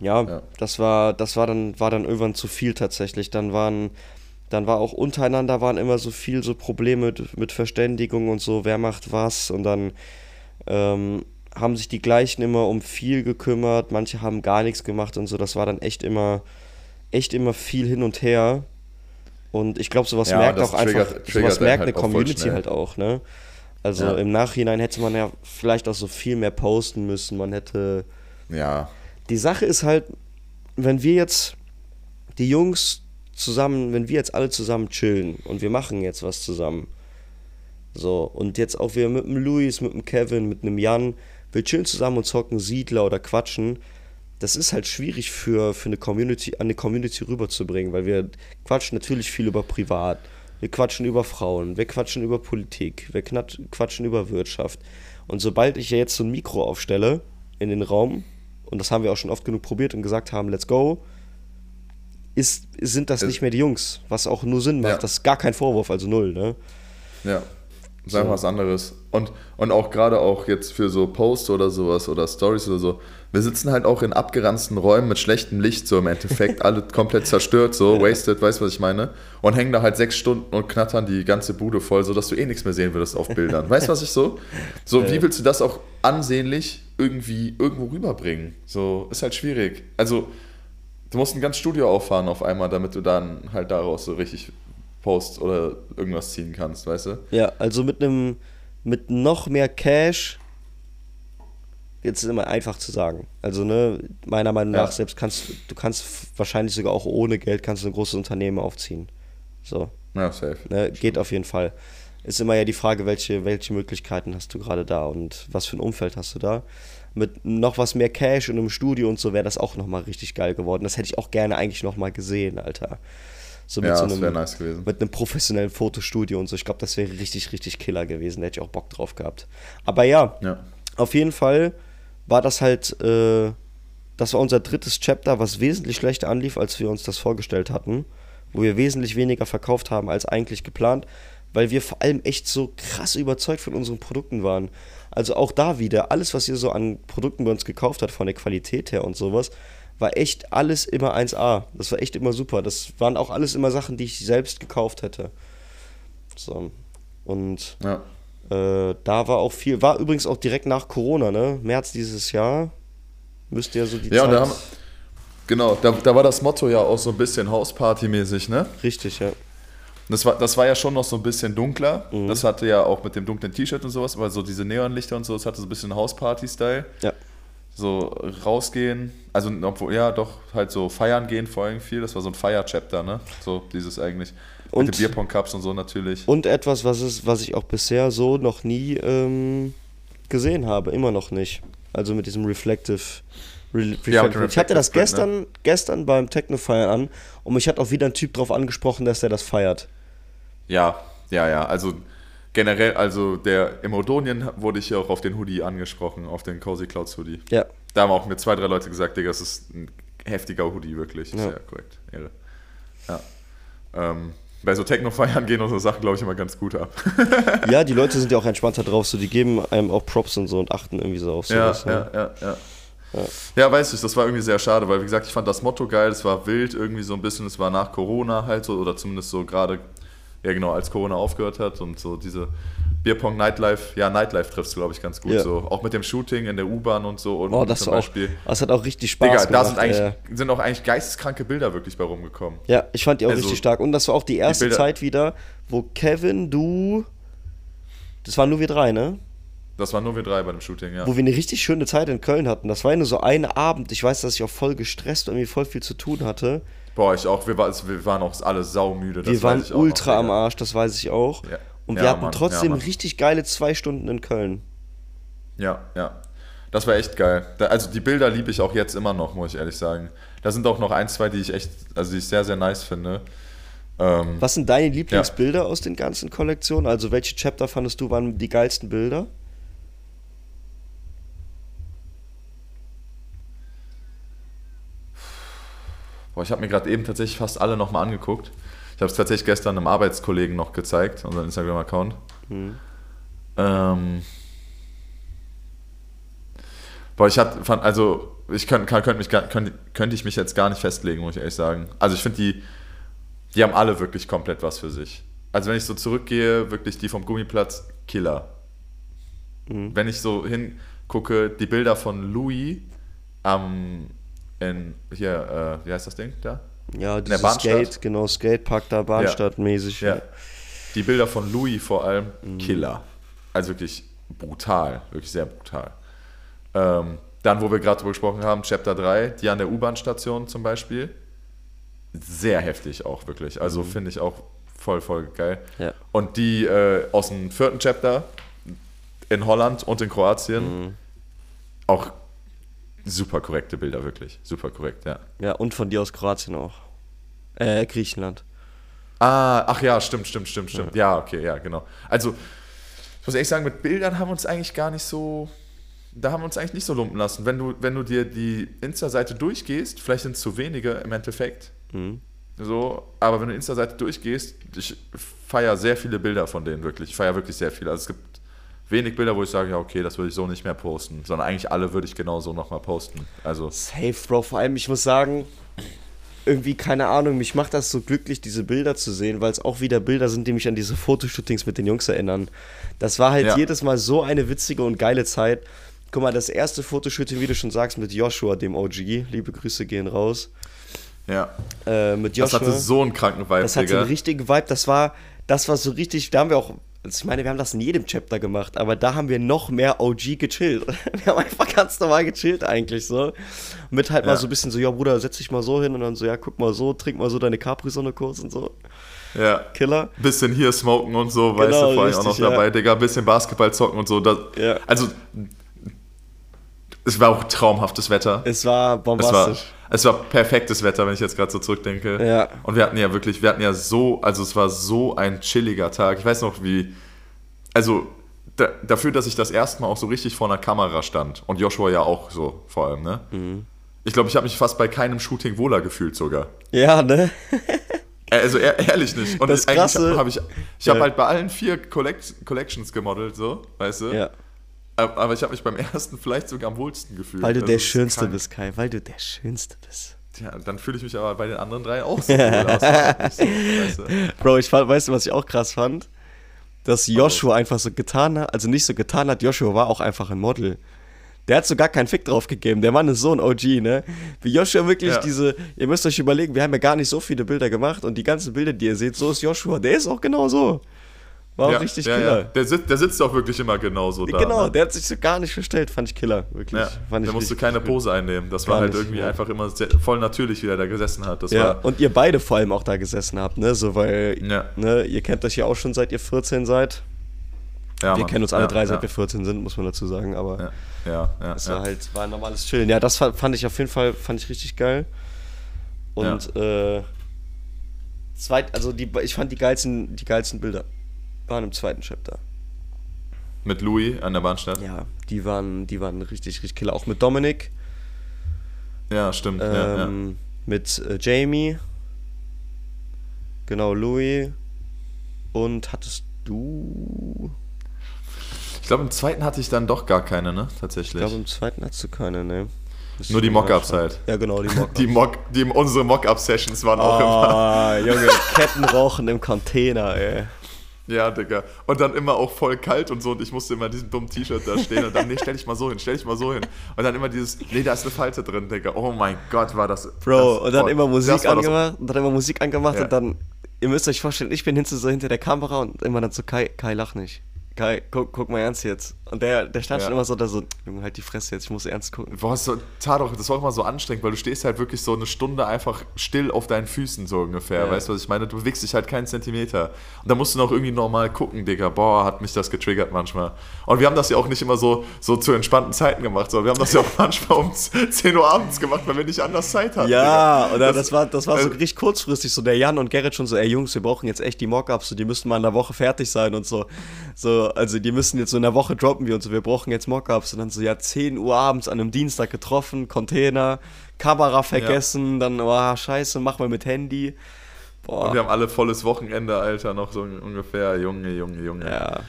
Ja, Ja. das war, das war dann, war dann irgendwann zu viel tatsächlich. Dann waren, dann war auch untereinander waren immer so viel so Probleme mit, mit Verständigung und so, wer macht was und dann ähm, haben sich die gleichen immer um viel gekümmert, manche haben gar nichts gemacht und so. Das war dann echt immer, echt immer viel hin und her. Und ich glaube, sowas Ja, merkt auch einfach, triggert- sowas triggert merkt eine halt voll Community halt auch, ne? Also Ja. im Nachhinein hätte man ja vielleicht auch so viel mehr posten müssen. Man hätte. Ja, Die Sache ist halt, wenn wir jetzt die Jungs zusammen, wenn wir jetzt alle zusammen chillen und wir machen jetzt was zusammen. So, und jetzt auch wir mit dem Luis, mit dem Kevin, mit einem Jan, wir chillen zusammen und zocken Siedler oder quatschen. Das ist halt schwierig für, für eine Community, an eine Community rüberzubringen, weil wir quatschen natürlich viel über Privat. Wir quatschen über Frauen, wir quatschen über Politik, wir quatschen über Wirtschaft. Und sobald ich ja jetzt so ein Mikro aufstelle in den Raum, und das haben wir auch schon oft genug probiert und gesagt haben, let's go, ist, sind das Es- nicht mehr die Jungs, was auch nur Sinn macht. Ja. Das ist gar kein Vorwurf, also null, ne? Ja, ist einfach was anderes. Und, und auch gerade auch jetzt für so Posts oder sowas oder Stories oder so, wir sitzen halt auch in abgeranzten Räumen mit schlechtem Licht, so im Endeffekt, alle komplett zerstört, so, wasted, weißt du, was ich meine? Und hängen da halt sechs Stunden und knattern die ganze Bude voll, sodass du eh nichts mehr sehen würdest auf Bildern. Weißt du, was ich so? So, wie willst du das auch ansehnlich irgendwie irgendwo rüberbringen? So, ist halt schwierig. Also, du musst ein ganz Studio auffahren auf einmal, damit du dann halt daraus so richtig Post oder irgendwas ziehen kannst, weißt du? Ja, also mit einem, mit noch mehr Cash, jetzt ist immer einfach zu sagen. Also, ne, meiner Meinung Ja. nach, selbst kannst du kannst wahrscheinlich sogar auch ohne Geld kannst du ein großes Unternehmen aufziehen. So, Ja, safe. ne, geht auf jeden Fall. Ist immer ja die Frage, welche, welche Möglichkeiten hast du gerade da und was für ein Umfeld hast du da. Mit noch was mehr Cash und einem Studio und so wäre das auch nochmal richtig geil geworden. Das hätte ich auch gerne eigentlich nochmal gesehen, Alter. So mit Ja, so das einem, wäre nice gewesen. mit einem professionellen Fotostudio und so. Ich glaube, das wäre richtig, richtig killer gewesen. Da hätte ich auch Bock drauf gehabt. Aber ja, Ja. auf jeden Fall war das halt, äh, das war unser drittes Chapter, was wesentlich schlechter anlief, als wir uns das vorgestellt hatten. Wo wir wesentlich weniger verkauft haben als eigentlich geplant, weil wir vor allem echt so krass überzeugt von unseren Produkten waren. Also auch da wieder, alles, was ihr so an Produkten bei uns gekauft habt, von der Qualität her und sowas, war echt alles immer 1A. Das war echt immer super. Das waren auch alles immer Sachen, die ich selbst gekauft hätte. So. Und Ja. Äh, da war auch viel, war übrigens auch direkt nach Corona, ne? März dieses Jahr. Müsste ja so die Ja, und Zeit. da haben, genau, da, da war das Motto ja auch so ein bisschen Hausparty-mäßig, ne? Richtig, ja. Das war, das war ja schon noch so ein bisschen dunkler. Mhm. Das hatte ja auch mit dem dunklen T-Shirt und sowas, aber so diese Neonlichter und so, das hatte so ein bisschen Hausparty-Style. Ja. So rausgehen, also obwohl, ja, doch, halt so feiern gehen vor allem viel. Das war so ein Feier-Chapter, ne? So dieses eigentlich. Und- mit den Bierpong-Cups und so natürlich. Und etwas, was, es, was ich auch bisher so noch nie ähm, gesehen habe, immer noch nicht. Also mit diesem Reflective. Re Ja, mit dem Reflective. ich hatte das Reflective Print, gestern, gestern beim Techno-Feiern an und mich hat auch wieder ein Typ drauf angesprochen, dass er das feiert. Ja, ja, ja. Also generell, also der im Odonien wurde ich ja auch auf den Hoodie angesprochen, auf den Cozy Clouds Hoodie. Ja. Da haben auch mir zwei, drei Leute gesagt, Digga, das ist ein heftiger Hoodie, wirklich. Ja. Sehr korrekt. Ehre. Ja. Ähm, bei so Techno-Feiern gehen unsere Sachen, glaube ich, immer ganz gut ab. [LAUGHS] Ja, die Leute sind ja auch entspannter drauf, so die geben einem auch Props und so und achten irgendwie so auf ja, sowas. ne? ja, ja, ja. Ja, weiß ich, das war irgendwie sehr schade, weil wie gesagt, ich fand das Motto geil, es war wild irgendwie so ein bisschen, es war nach Corona halt so, oder zumindest so gerade, ja genau, als Corona aufgehört hat und so diese Bierpong Nightlife, ja, Nightlife trifft es, glaube ich, ganz gut Ja. so. Auch mit dem Shooting in der U-Bahn und so und Oh, das zum auch, Beispiel. das hat auch richtig Spaß Digga, da gemacht. sind eigentlich, äh. sind auch eigentlich geisteskranke Bilder wirklich bei rumgekommen. Ja, ich fand die auch Also, richtig stark. Und das war auch die erste Bilder- Zeit wieder, wo Kevin, du. Das waren nur wir drei, ne? Das waren nur wir drei bei dem Shooting, ja. Wo wir eine richtig schöne Zeit in Köln hatten. Das war ja nur so ein Abend. Ich weiß, dass ich auch voll gestresst und irgendwie voll viel zu tun hatte. Boah, ich auch, wir, war, wir waren auch alle saumüde. das wir waren ultra noch, am. Arsch, das weiß ich auch. Ja. Und Ja, wir hatten Mann, trotzdem ja, richtig geile zwei Stunden in Köln. Ja, ja. Das war echt geil. Da, also die Bilder liebe ich auch jetzt immer noch, muss ich ehrlich sagen. Da sind auch noch ein, zwei, die ich echt, also die ich sehr, sehr nice finde. Ähm, Was sind deine Lieblingsbilder aus den ganzen Kollektionen? Also welche Chapter fandest du waren die geilsten Bilder? boah, ich habe mir gerade eben tatsächlich fast alle nochmal angeguckt. Ich habe es tatsächlich gestern einem Arbeitskollegen noch gezeigt, unseren Instagram-Account. Hm. Ähm, boah, ich hatte, fand, also ich könnte könnt, könnt mich, gar- könnt, könnte ich mich jetzt gar nicht festlegen, muss ich ehrlich sagen. Also ich finde die, die haben alle wirklich komplett was für sich. Also wenn ich so zurückgehe, wirklich die vom Gummiplatz, Killer. Mhm. Wenn ich so hin, gucke die Bilder von Louis am, in, hier, äh, wie heißt das Ding da? Ja, der dieses Bahnstadt? Skate, genau, Skatepark da, Bahnstadtmäßig. Ja. Die Bilder von Louis vor allem, Mhm. Killer. Also wirklich brutal, wirklich sehr brutal. Ähm, dann, wo wir gerade drüber gesprochen haben, Chapter 3, die an der U-Bahn-Station zum Beispiel. Sehr heftig auch, wirklich. Also finde ich auch voll, voll geil. Mhm. Ja. Und die äh, aus dem vierten Chapter in Holland und in Kroatien, Mhm. auch super korrekte Bilder, wirklich. Super korrekt, ja. Ja, und von dir aus Kroatien auch. Äh, Griechenland. Ah, ach ja, stimmt, stimmt, stimmt, stimmt. Ja, okay, ja, genau. Also, ich muss ehrlich sagen, mit Bildern haben wir uns eigentlich gar nicht so. Da haben wir uns eigentlich nicht so lumpen lassen. Wenn du, wenn du dir die Insta-Seite durchgehst, vielleicht sind es zu wenige im Endeffekt. Mhm. So, aber wenn du die Insta-Seite durchgehst, ich feiere sehr viele Bilder von denen wirklich. Ich feiere wirklich sehr viele. Also es gibt wenig Bilder, wo ich sage, ja, okay, das würde ich so nicht mehr posten. Sondern eigentlich alle würde ich genauso nochmal posten. Also, Safe, Bro. Vor allem, ich muss sagen, irgendwie, keine Ahnung, mich macht das so glücklich, diese Bilder zu sehen, weil es auch wieder Bilder sind, die mich an diese Fotoshootings mit den Jungs erinnern. Das war halt Ja. jedes Mal so eine witzige und geile Zeit. Guck mal, das erste Fotoshooting, wie du schon sagst, mit Joshua, dem OG. Liebe Grüße gehen raus. ja. Äh, mit Das Joshua. hatte so einen kranken Vibe, Das hatte einen richtigen Vibe. Das war, das war so richtig. Da haben wir auch. Also Ich meine, wir haben das in jedem Chapter gemacht, aber da haben wir noch mehr OG gechillt. [LAUGHS] Wir haben einfach ganz normal gechillt eigentlich so. Mit halt mal Ja. so ein bisschen so, ja Bruder, setz dich mal so hin und dann so, ja, guck mal so, trink mal so deine Capri-Sonne kurz und so. Ja. Killer. Bisschen hier smoken und so, weißt Genau, du, vor allem auch noch richtig, ja. dabei, Digga, bisschen Basketball zocken und so. Das, Ja. Also, es war auch traumhaftes Wetter. Es war Es war, bombastisch. es war perfektes Wetter, wenn ich jetzt gerade so zurückdenke. Ja. Und wir hatten ja wirklich, wir hatten ja so, also es war so ein chilliger Tag. Ich weiß noch, wie, also da, dafür, dass ich das erste Mal auch so richtig vor einer Kamera stand und Joshua ja auch so vor allem, ne? Mhm. Ich glaube, ich habe mich fast bei keinem Shooting wohler gefühlt sogar. Ja, ne? Also ehr, ehrlich nicht. Und Das ich- eigentlich Krasse- habe ich, ich habe Ja. halt bei allen vier Collect Collections gemodelt, so, weißt du? Ja. Aber ich habe mich beim ersten vielleicht sogar am wohlsten gefühlt. Weil du Also der Schönste krank. bist, Kai. Weil du der Schönste bist. Ja, dann fühle ich mich aber bei den anderen drei auch [LAUGHS] so cool aus. weißt du? Bro, ich fand, weißt du, was ich auch krass fand? Dass Joshua einfach so getan hat, also nicht so getan hat, Joshua war auch einfach ein Model. Der hat so gar keinen Fick drauf gegeben. Der Mann ist so ein OG, ne? Wie Joshua wirklich Ja. diese, ihr müsst euch überlegen, wir haben ja gar nicht so viele Bilder gemacht und die ganzen Bilder, die ihr seht, so ist Joshua. Der ist auch genau so. War auch Ja, richtig ja, killer. ja. Der, sitzt, der sitzt auch wirklich immer genauso da. genau, ne? der hat sich so gar nicht verstellt, fand ich killer, wirklich. Ja, fand ich der musste keine. Pose einnehmen. Das war halt nicht, irgendwie ja. einfach immer sehr, voll natürlich, wie er da gesessen hat. Das Ja, war, und ihr beide vor allem auch da gesessen habt, ne? So, weil, Ja. ne, ihr kennt euch ja auch schon seit ihr 14 seid. ja, wir Mann. kennen uns alle ja, drei, ja, seit wir 14 sind, muss man dazu sagen, aber Ja, ja, ja. es ja. war halt, war ein normales Chillen. Ja, das fa- fand ich auf jeden Fall, fand ich richtig geil. Und, äh, zweit, also die, ich fand die geilsten, die geilsten Bilder waren im zweiten Chapter. Mit Louis an der Bahnstadt. Ja, Ja, die waren, die waren richtig, richtig killer. Auch mit Dominik, stimmt. ja, ja. ähm, mit äh, Jamie, genau, Louis und hattest du Ich glaube, im zweiten hatte ich dann doch gar keine, ne? Ich Tatsächlich. glaube, im zweiten hast du keine, ne? Müsste Nur ich die Mockups halt. Ja, genau, die [LAUGHS] Mockups. Die, Mock, die unsere Mock-Up-Sessions waren auch immer. Ah, Junge, Kettenrauchen im Container, ey. Ja, Digga. Und dann immer auch voll kalt und so. Und ich musste immer in diesem dummen T-Shirt da stehen und dann, nee, stell dich mal so hin, stell dich mal so hin. Und dann immer dieses, nee, da ist eine Falte drin, Digga. Oh mein Gott, war das. Bro, das, und dann boah, immer Musik angemacht, und dann immer Musik angemacht Ja. und dann, ihr müsst euch vorstellen, ich bin hinter so hinter der Kamera und immer dann so, Kai, Kai, lach nicht. Kai, guck, guck mal ernst jetzt. Und der, der stand Ja. schon immer so da so, Junge, halt die Fresse jetzt, ich muss ernst gucken. Boah, so, Tadok, das war auch immer so anstrengend, weil du stehst halt wirklich so eine Stunde einfach still auf deinen Füßen, so ungefähr. Ja. Weißt du, was ich meine? Du bewegst dich halt keinen Zentimeter. Und da musst du noch irgendwie normal gucken, Digga. Boah, hat mich das getriggert manchmal. Und wir haben das ja auch nicht immer so, so zu entspannten Zeiten gemacht, sondern wir haben das ja auch [LAUGHS] manchmal um 10 Uhr abends gemacht, weil wir nicht anders Zeit hatten. Ja, Digga. oder das, war, das war so äh, richtig kurzfristig, so der Jan und Gerrit schon so, ey Jungs, wir brauchen jetzt echt die Mockups, so, die müssten mal in der Woche fertig sein und so. So, also die müssen jetzt so in der Woche droppen wir und so, wir brauchen jetzt Mockups. Und dann so, ja, 10 Uhr abends an einem Dienstag getroffen, Container, Kamera vergessen, dann, oh, scheiße, mach mal mit Handy. Boah. Und wir haben alle volles Wochenende, Alter, noch so ungefähr. Junge, Junge, Junge. ja,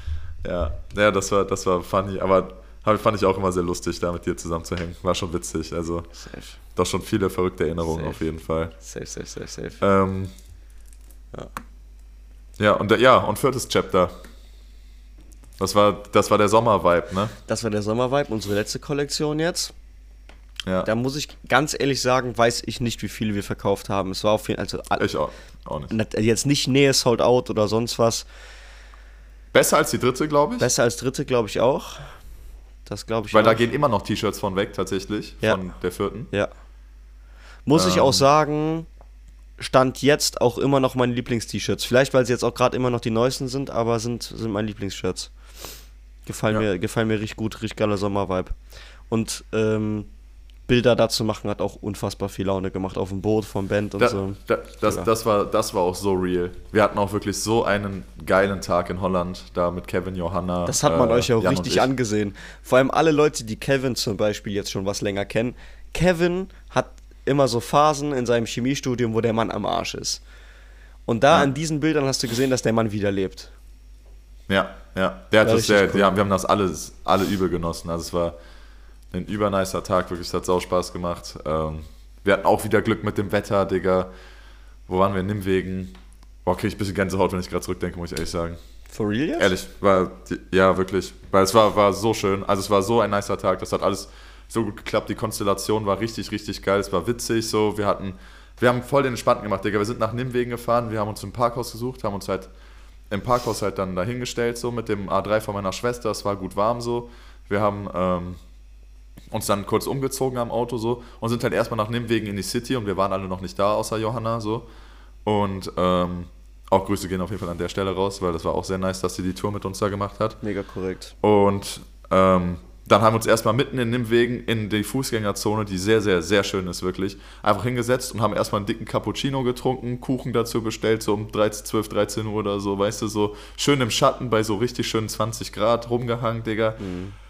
Ja, ja das, war, das war funny, aber fand ich auch immer sehr lustig, da mit dir zusammen zu hängen. War schon witzig, also safe, doch schon viele verrückte Erinnerungen Safe. auf jeden Fall. safe, safe, safe, safe. Ähm, Ja. ja, und, ja, und viertes Chapter. Das war, das war der Sommer-Vibe, ne? Das war der Sommer-Vibe, unsere letzte Kollektion jetzt. Ja. Da muss ich ganz ehrlich sagen, weiß ich nicht, wie viele wir verkauft haben. Es war auf jeden Fall, also ich auch, auch nicht. jetzt nicht Nähe Sold Out oder sonst was. Besser als die dritte, glaube ich. Besser als dritte, glaube ich auch. Das glaube ich Weil auch. da gehen immer noch T-Shirts von weg, tatsächlich. Ja. Von der vierten. Ja. Muss ich Ähm. auch sagen, stand jetzt auch immer noch meine Lieblings-T-Shirts. Vielleicht, weil sie jetzt auch gerade immer noch die neuesten sind, aber sind, sind meine Lieblingsshirts. Gefallen, Ja. mir, gefallen mir richtig gut, richtig geiler Sommer-Vibe. Und ähm, Bilder dazu machen hat auch unfassbar viel Laune gemacht auf dem Boot vom Band und Da, so. da, das, Ja. das, war, das war auch so real. Wir hatten auch wirklich so einen geilen Tag in Holland, da mit Kevin, Johanna. Das hat man äh, euch ja auch Jan richtig ich. angesehen. Vor allem alle Leute, die Kevin zum Beispiel jetzt schon was länger kennen. Kevin hat immer so Phasen in seinem Chemiestudium, wo der Mann am Arsch ist. Und da Ja. an diesen Bildern hast du gesehen, dass der Mann wieder lebt. Ja, ja. Der hat das sehr, cool. wir, haben, wir haben das alles, alle übel genossen. Also es war ein übernicer Tag, wirklich, es hat sau Spaß gemacht. Ähm, wir hatten auch wieder Glück mit dem Wetter, Digga. Wo waren wir? In Nimwegen. Boah, krieg ich ein bisschen Gänsehaut, wenn ich gerade zurückdenke, muss ich ehrlich sagen. For real jetzt? Ehrlich, war, ja, wirklich. Weil es war, war so schön. Also es war so ein nicer Tag. Das hat alles so gut geklappt. Die Konstellation war richtig, richtig geil. Es war witzig so. Wir hatten, wir haben voll den Entspannten gemacht, Digga. Wir sind nach Nimwegen gefahren. Wir haben uns ein Parkhaus gesucht, haben uns halt im Parkhaus halt dann dahingestellt, so mit dem A3 von meiner Schwester. Es war gut warm so. Wir haben ähm, uns dann kurz umgezogen am Auto so und sind halt erstmal nach Nimwegen in die City und wir waren alle noch nicht da, außer Johanna so. Und ähm, auch Grüße gehen auf jeden Fall an der Stelle raus, weil das war auch sehr nice, dass sie die Tour mit uns da gemacht hat. Mega korrekt. Und ähm, dann haben wir uns erstmal mitten in Nimwegen in die Fußgängerzone, die sehr, sehr, sehr schön ist, wirklich, einfach hingesetzt und haben erstmal einen dicken Cappuccino getrunken, Kuchen dazu bestellt, so um 13, 12, 13 Uhr oder so, weißt du, so schön im Schatten bei so richtig schönen 20 Grad rumgehangen, Digga.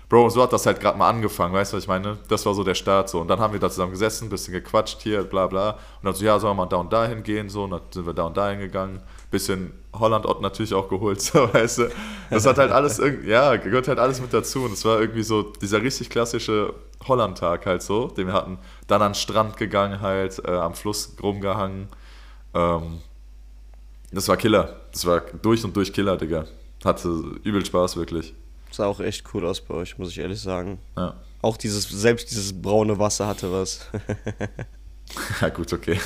Bro, so hat das halt gerade mal angefangen, weißt du, was ich meine? Das war so der Start so. Und dann haben wir da zusammen gesessen, bisschen gequatscht hier, bla bla. Und dann so, ja, sollen wir mal da und da hingehen, so. Und dann sind wir da und da hingegangen. Bisschen Holland-Ott natürlich auch geholt, [LAUGHS] so, weißt du. Das hat halt alles ja, gehört halt alles mit dazu. Und es war irgendwie so dieser richtig klassische Holland-Tag halt so, den wir hatten. Dann an den Strand gegangen halt, äh, am Fluss rumgehangen. Ähm, das war Killer. Das war durch und durch Killer, Digga. Hatte übel Spaß, wirklich. Sah auch echt cool aus bei euch, muss ich ehrlich sagen. Ja. Auch dieses, selbst dieses braune Wasser hatte was. [LAUGHS] [LAUGHS] Ja, gut, okay.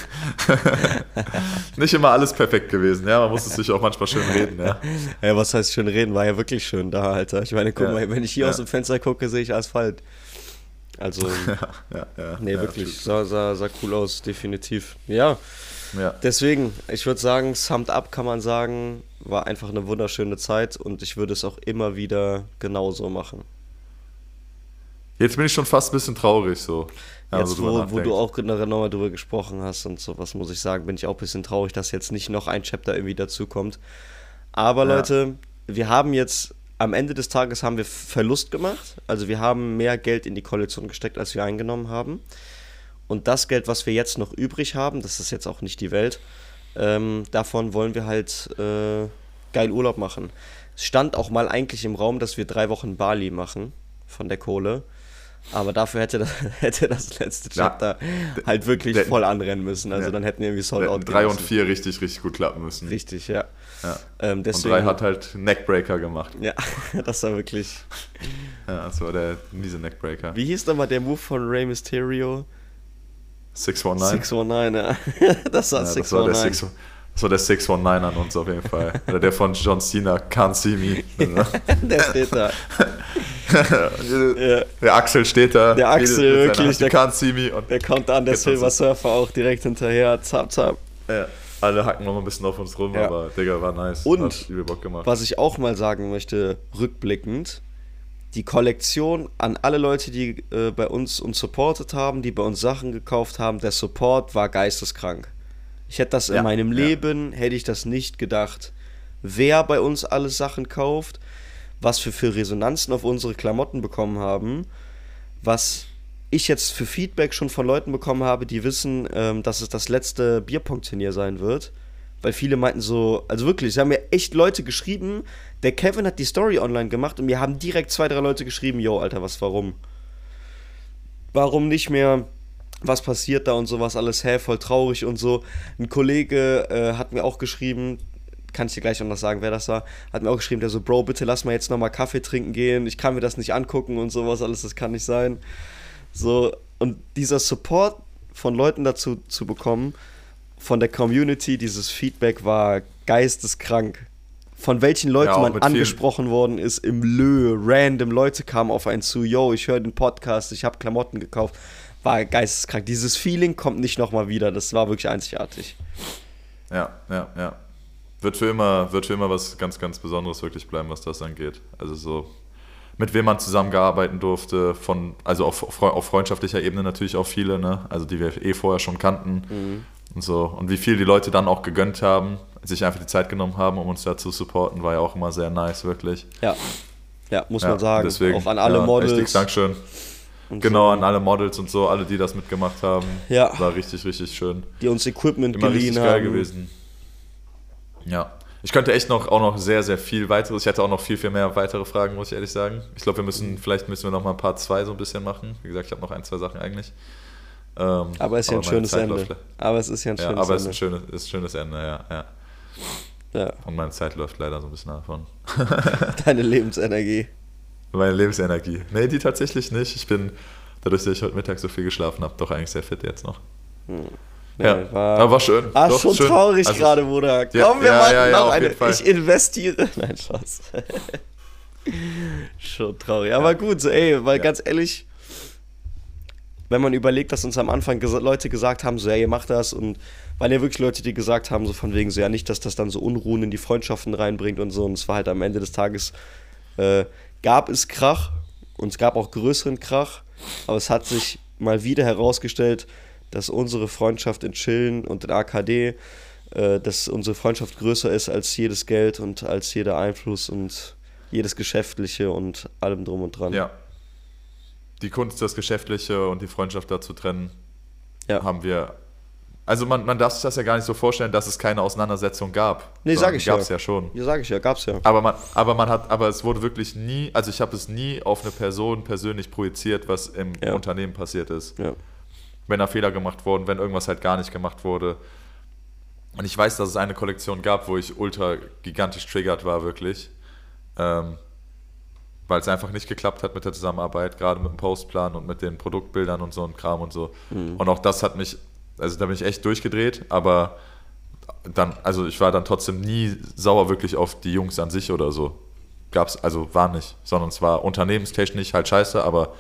[LAUGHS] Nicht immer alles perfekt gewesen, ja. Man muss es sich auch manchmal schön reden, ja. [LAUGHS] ja, was heißt schön reden? War ja wirklich schön da, Alter. Ich meine, guck Ja. mal, wenn ich hier Ja. aus dem Fenster gucke, sehe ich Asphalt. Also, Ja, ja. nee, ja, wirklich, sah, sah, sah cool aus, definitiv. Ja, Ja. deswegen, ich würde sagen, summed up kann man sagen, war einfach eine wunderschöne Zeit und ich würde es auch immer wieder genauso machen. Jetzt bin ich schon fast ein bisschen traurig so. Ja, Jetzt, so drüber wo, wo du auch noch- nochmal drüber gesprochen hast und sowas, muss ich sagen, bin ich auch ein bisschen traurig, dass jetzt nicht noch ein Chapter irgendwie dazukommt. Aber Ja. Leute, wir haben jetzt, am Ende des Tages haben wir Verlust gemacht. Also wir haben mehr Geld in die Kollektion gesteckt, als wir eingenommen haben. Und das Geld, was wir jetzt noch übrig haben, das ist jetzt auch nicht die Welt, ähm, davon wollen wir halt äh, geil Urlaub machen. Es stand auch mal eigentlich im Raum, dass wir drei Wochen Bali machen von der Kohle. Aber dafür hätte das, [LAUGHS] hätte das letzte Ja, Chapter halt wirklich der- voll anrennen müssen. Also Ja. dann hätten irgendwie Sold Out hätten drei gehen und müssen. vier richtig, richtig gut klappen müssen. Richtig, ja. Ja. Ähm, Und deswegen, drei hat halt Neckbreaker gemacht. Ja, [LAUGHS] das war wirklich. Ja, das war der miese Neckbreaker. Wie hieß nochmal der Move von Rey Mysterio? 619. 619, ja. [LAUGHS] Das war Ja, das, war der 619. 6, das war der 619 an uns auf jeden Fall. Oder der von John Cena, Can't See Me. der steht da. Ja. [LAUGHS] Der Axel steht da. Der Axel, wirklich, der- Can't See Me. Und Der kommt an, der Silver Surfer auch direkt hinterher. Zap, zap. ja, alle hacken noch ein bisschen auf uns rum, Ja. aber Digga, war nice. Und-. Was ich auch mal sagen möchte, rückblickend, die Kollektion an alle Leute, die äh, bei uns uns supportet haben, die bei uns Sachen gekauft haben, der Support war geisteskrank. Ich hätte das in Ja, meinem ja. Leben, hätte ich das nicht gedacht. Wer bei uns alles Sachen kauft, was wir für Resonanzen auf unsere Klamotten bekommen haben, was ich jetzt für Feedback schon von Leuten bekommen habe, die wissen, ähm, dass es das letzte Bierpong-Turnier sein wird. Weil viele meinten so, also wirklich, sie haben mir echt Leute geschrieben, der Kevin hat die Story online gemacht und mir haben direkt zwei, drei Leute geschrieben, yo, Alter, was, warum? Warum nicht mehr? Was passiert da und sowas alles, hä, voll traurig und so. Ein Kollege äh, hat mir auch geschrieben, kann ich dir gleich auch noch sagen, wer das war, hat mir auch geschrieben, der so, Bro, bitte lass mal jetzt nochmal Kaffee trinken gehen, ich kann mir das nicht angucken und sowas, alles, das kann nicht sein. So, und dieser Support von Leuten dazu zu bekommen, von der Community, dieses Feedback war geisteskrank. Von welchen Leuten Ja, man mit vielen- angesprochen worden ist im Lö, random Leute kamen auf einen zu, yo, ich höre den Podcast, ich habe Klamotten gekauft, war geisteskrank. Dieses Feeling kommt nicht nochmal wieder, das war wirklich einzigartig. Ja, ja, ja. Wird für immer, wird für immer was ganz, ganz Besonderes wirklich bleiben, was das angeht. Also so, mit wem man zusammengearbeiten durfte, von, also auf, auf freundschaftlicher Ebene natürlich auch viele, ne? Also die wir eh vorher schon kannten und so. Und wie viel die Leute dann auch gegönnt haben, sich einfach die Zeit genommen haben, um uns da zu supporten, war ja auch immer sehr nice, wirklich. Ja, ja muss ja, man sagen. Deswegen, auch an alle ja, Models. Dickes Dankeschön. und Genau, so, an alle Models und so, alle, die das mitgemacht haben. Ja. War richtig, richtig schön. die uns Equipment Immer richtig geliehen geil haben. gewesen. Ja. Ich könnte echt noch auch noch sehr, sehr viel weiteres. Ich hätte auch noch viel, viel mehr weitere Fragen, muss ich ehrlich sagen. Ich glaube, wir müssen, vielleicht müssen wir noch mal ein Part 2 so ein bisschen machen. Wie gesagt, ich habe noch ein, zwei Sachen eigentlich. Ähm, Aber es ist ja ein schönes Zeit Ende. Aber es ist ja ein Ja, schönes aber es ist Ende. ein schönes, ist ein schönes Ende, ja, ja. ja, Und meine Zeit läuft leider so ein bisschen davon. [LAUGHS] deine Lebensenergie. Meine Lebensenergie. Nee, die tatsächlich nicht. Ich bin, dadurch, dass ich heute Mittag so viel geschlafen habe, doch eigentlich sehr fit jetzt noch. Ja, war- aber war schön. Ah, Doch, schon schön. traurig Also, gerade, Bruder. Ja, Komm, wir ja, machen ja, ja, noch eine. Ich investiere. [LAUGHS] Nein, Spaß. [LAUGHS] schon traurig. Aber gut, ey, weil Ja. ganz ehrlich, wenn man überlegt, dass uns am Anfang gesa Leute gesagt haben, so, ey, ihr macht das und waren ja wirklich Leute, die gesagt haben, so von wegen, so, ja, nicht, dass das dann so Unruhen in die Freundschaften reinbringt und so. Und es war halt am Ende des Tages, äh, gab es Krach und es gab auch größeren Krach, aber es hat sich mal wieder herausgestellt, dass unsere Freundschaft in Chillen und in AKD, äh, dass unsere Freundschaft größer ist als jedes Geld und als jeder Einfluss und jedes Geschäftliche und allem drum und dran. Ja. Die Kunst, das Geschäftliche und die Freundschaft dazu trennen, Ja. haben wir. Also man, man darf sich das ja gar nicht so vorstellen, dass es keine Auseinandersetzung gab. Nee, sag ich gab's ja. ja schon. Ja, sag ich ja, gab's ja. Aber man, aber man hat, aber es wurde wirklich nie, also ich habe es nie auf eine Person persönlich projiziert, was im Ja. Unternehmen passiert ist. Ja. Wenn da Fehler gemacht wurden, wenn irgendwas halt gar nicht gemacht wurde. Und ich weiß, dass es eine Kollektion gab, wo ich ultra gigantisch triggert war, wirklich. Ähm, weil es einfach nicht geklappt hat mit der Zusammenarbeit, gerade mit dem Postplan und mit den Produktbildern und so ein Kram und so. Und auch das hat mich, also da bin ich echt durchgedreht, aber dann, also ich war dann trotzdem nie sauer wirklich auf die Jungs an sich oder so. Gab's, also war nicht, sondern es war unternehmenstechnisch halt scheiße, aber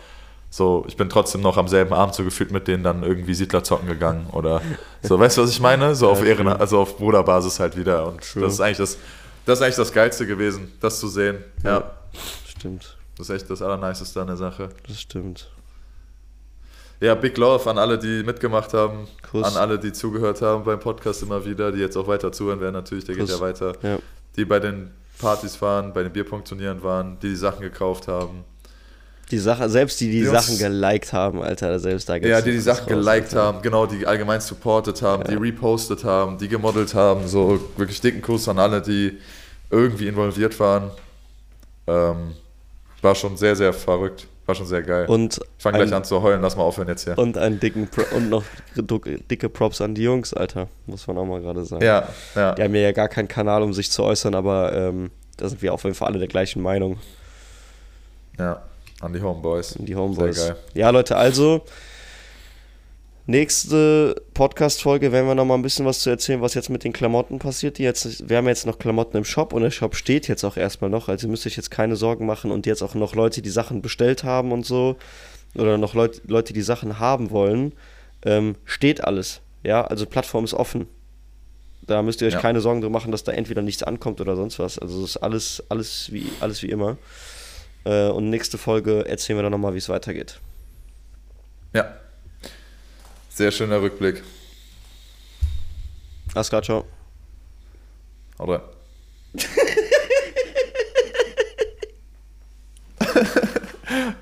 so, ich bin trotzdem noch am selben Abend so gefühlt mit denen dann irgendwie Siedler zocken gegangen oder so, weißt du, was ich meine? So auf Ehren, also auf Bruderbasis halt wieder und True. das ist eigentlich das, das ist eigentlich das Geilste gewesen, das zu sehen. Ja, Ja. Stimmt. das ist echt das Allerniceste an der Sache. Das stimmt. Ja, Big Love an alle, die mitgemacht haben, Kuss. an alle, die zugehört haben beim Podcast immer wieder, die jetzt auch weiter zuhören werden, natürlich, der geht Kuss. ja weiter. Ja. Die bei den Partys waren, bei den Bierpunktturnieren waren, die die Sachen gekauft haben. Die Sache, selbst die die Die Sachen geliked haben, Alter, selbst da Ja, die die Sachen geliked haben, genau, die allgemein supportet haben, die Ja. repostet haben, die gemodelt haben, so wirklich dicken Kuss an alle, die irgendwie involviert waren. Ähm, war schon sehr, sehr verrückt, war schon sehr geil. Und ich fange gleich an zu heulen, lass mal aufhören jetzt hier. Und einen dicken Pro und noch dicke Props an die Jungs, Alter. Muss man auch mal gerade sagen. Ja, ja. Die haben ja gar keinen Kanal, um sich zu äußern, aber ähm, da sind wir auf jeden Fall alle der gleichen Meinung. Ja, an die Homeboys. Die Homeboys. Sehr geil. Ja, Leute, also nächste Podcast-Folge werden wir noch mal ein bisschen was zu erzählen, was jetzt mit den Klamotten passiert. Die jetzt, wir haben jetzt noch Klamotten im Shop und der Shop steht jetzt auch erstmal noch. Also ihr müsst euch jetzt keine Sorgen machen und jetzt auch noch Leute, die Sachen bestellt haben und so oder noch Leute, Leute die Sachen haben wollen, ähm, steht alles. Ja, also Plattform ist offen. Da müsst ihr euch Ja. keine Sorgen drum machen, dass da entweder nichts ankommt oder sonst was. Also es ist alles, alles wie, alles wie immer. Äh, und nächste Folge erzählen wir dann nochmal, wie es weitergeht. Ja. Sehr schöner Rückblick. Alles klar, ciao. Haut rein. [LAUGHS]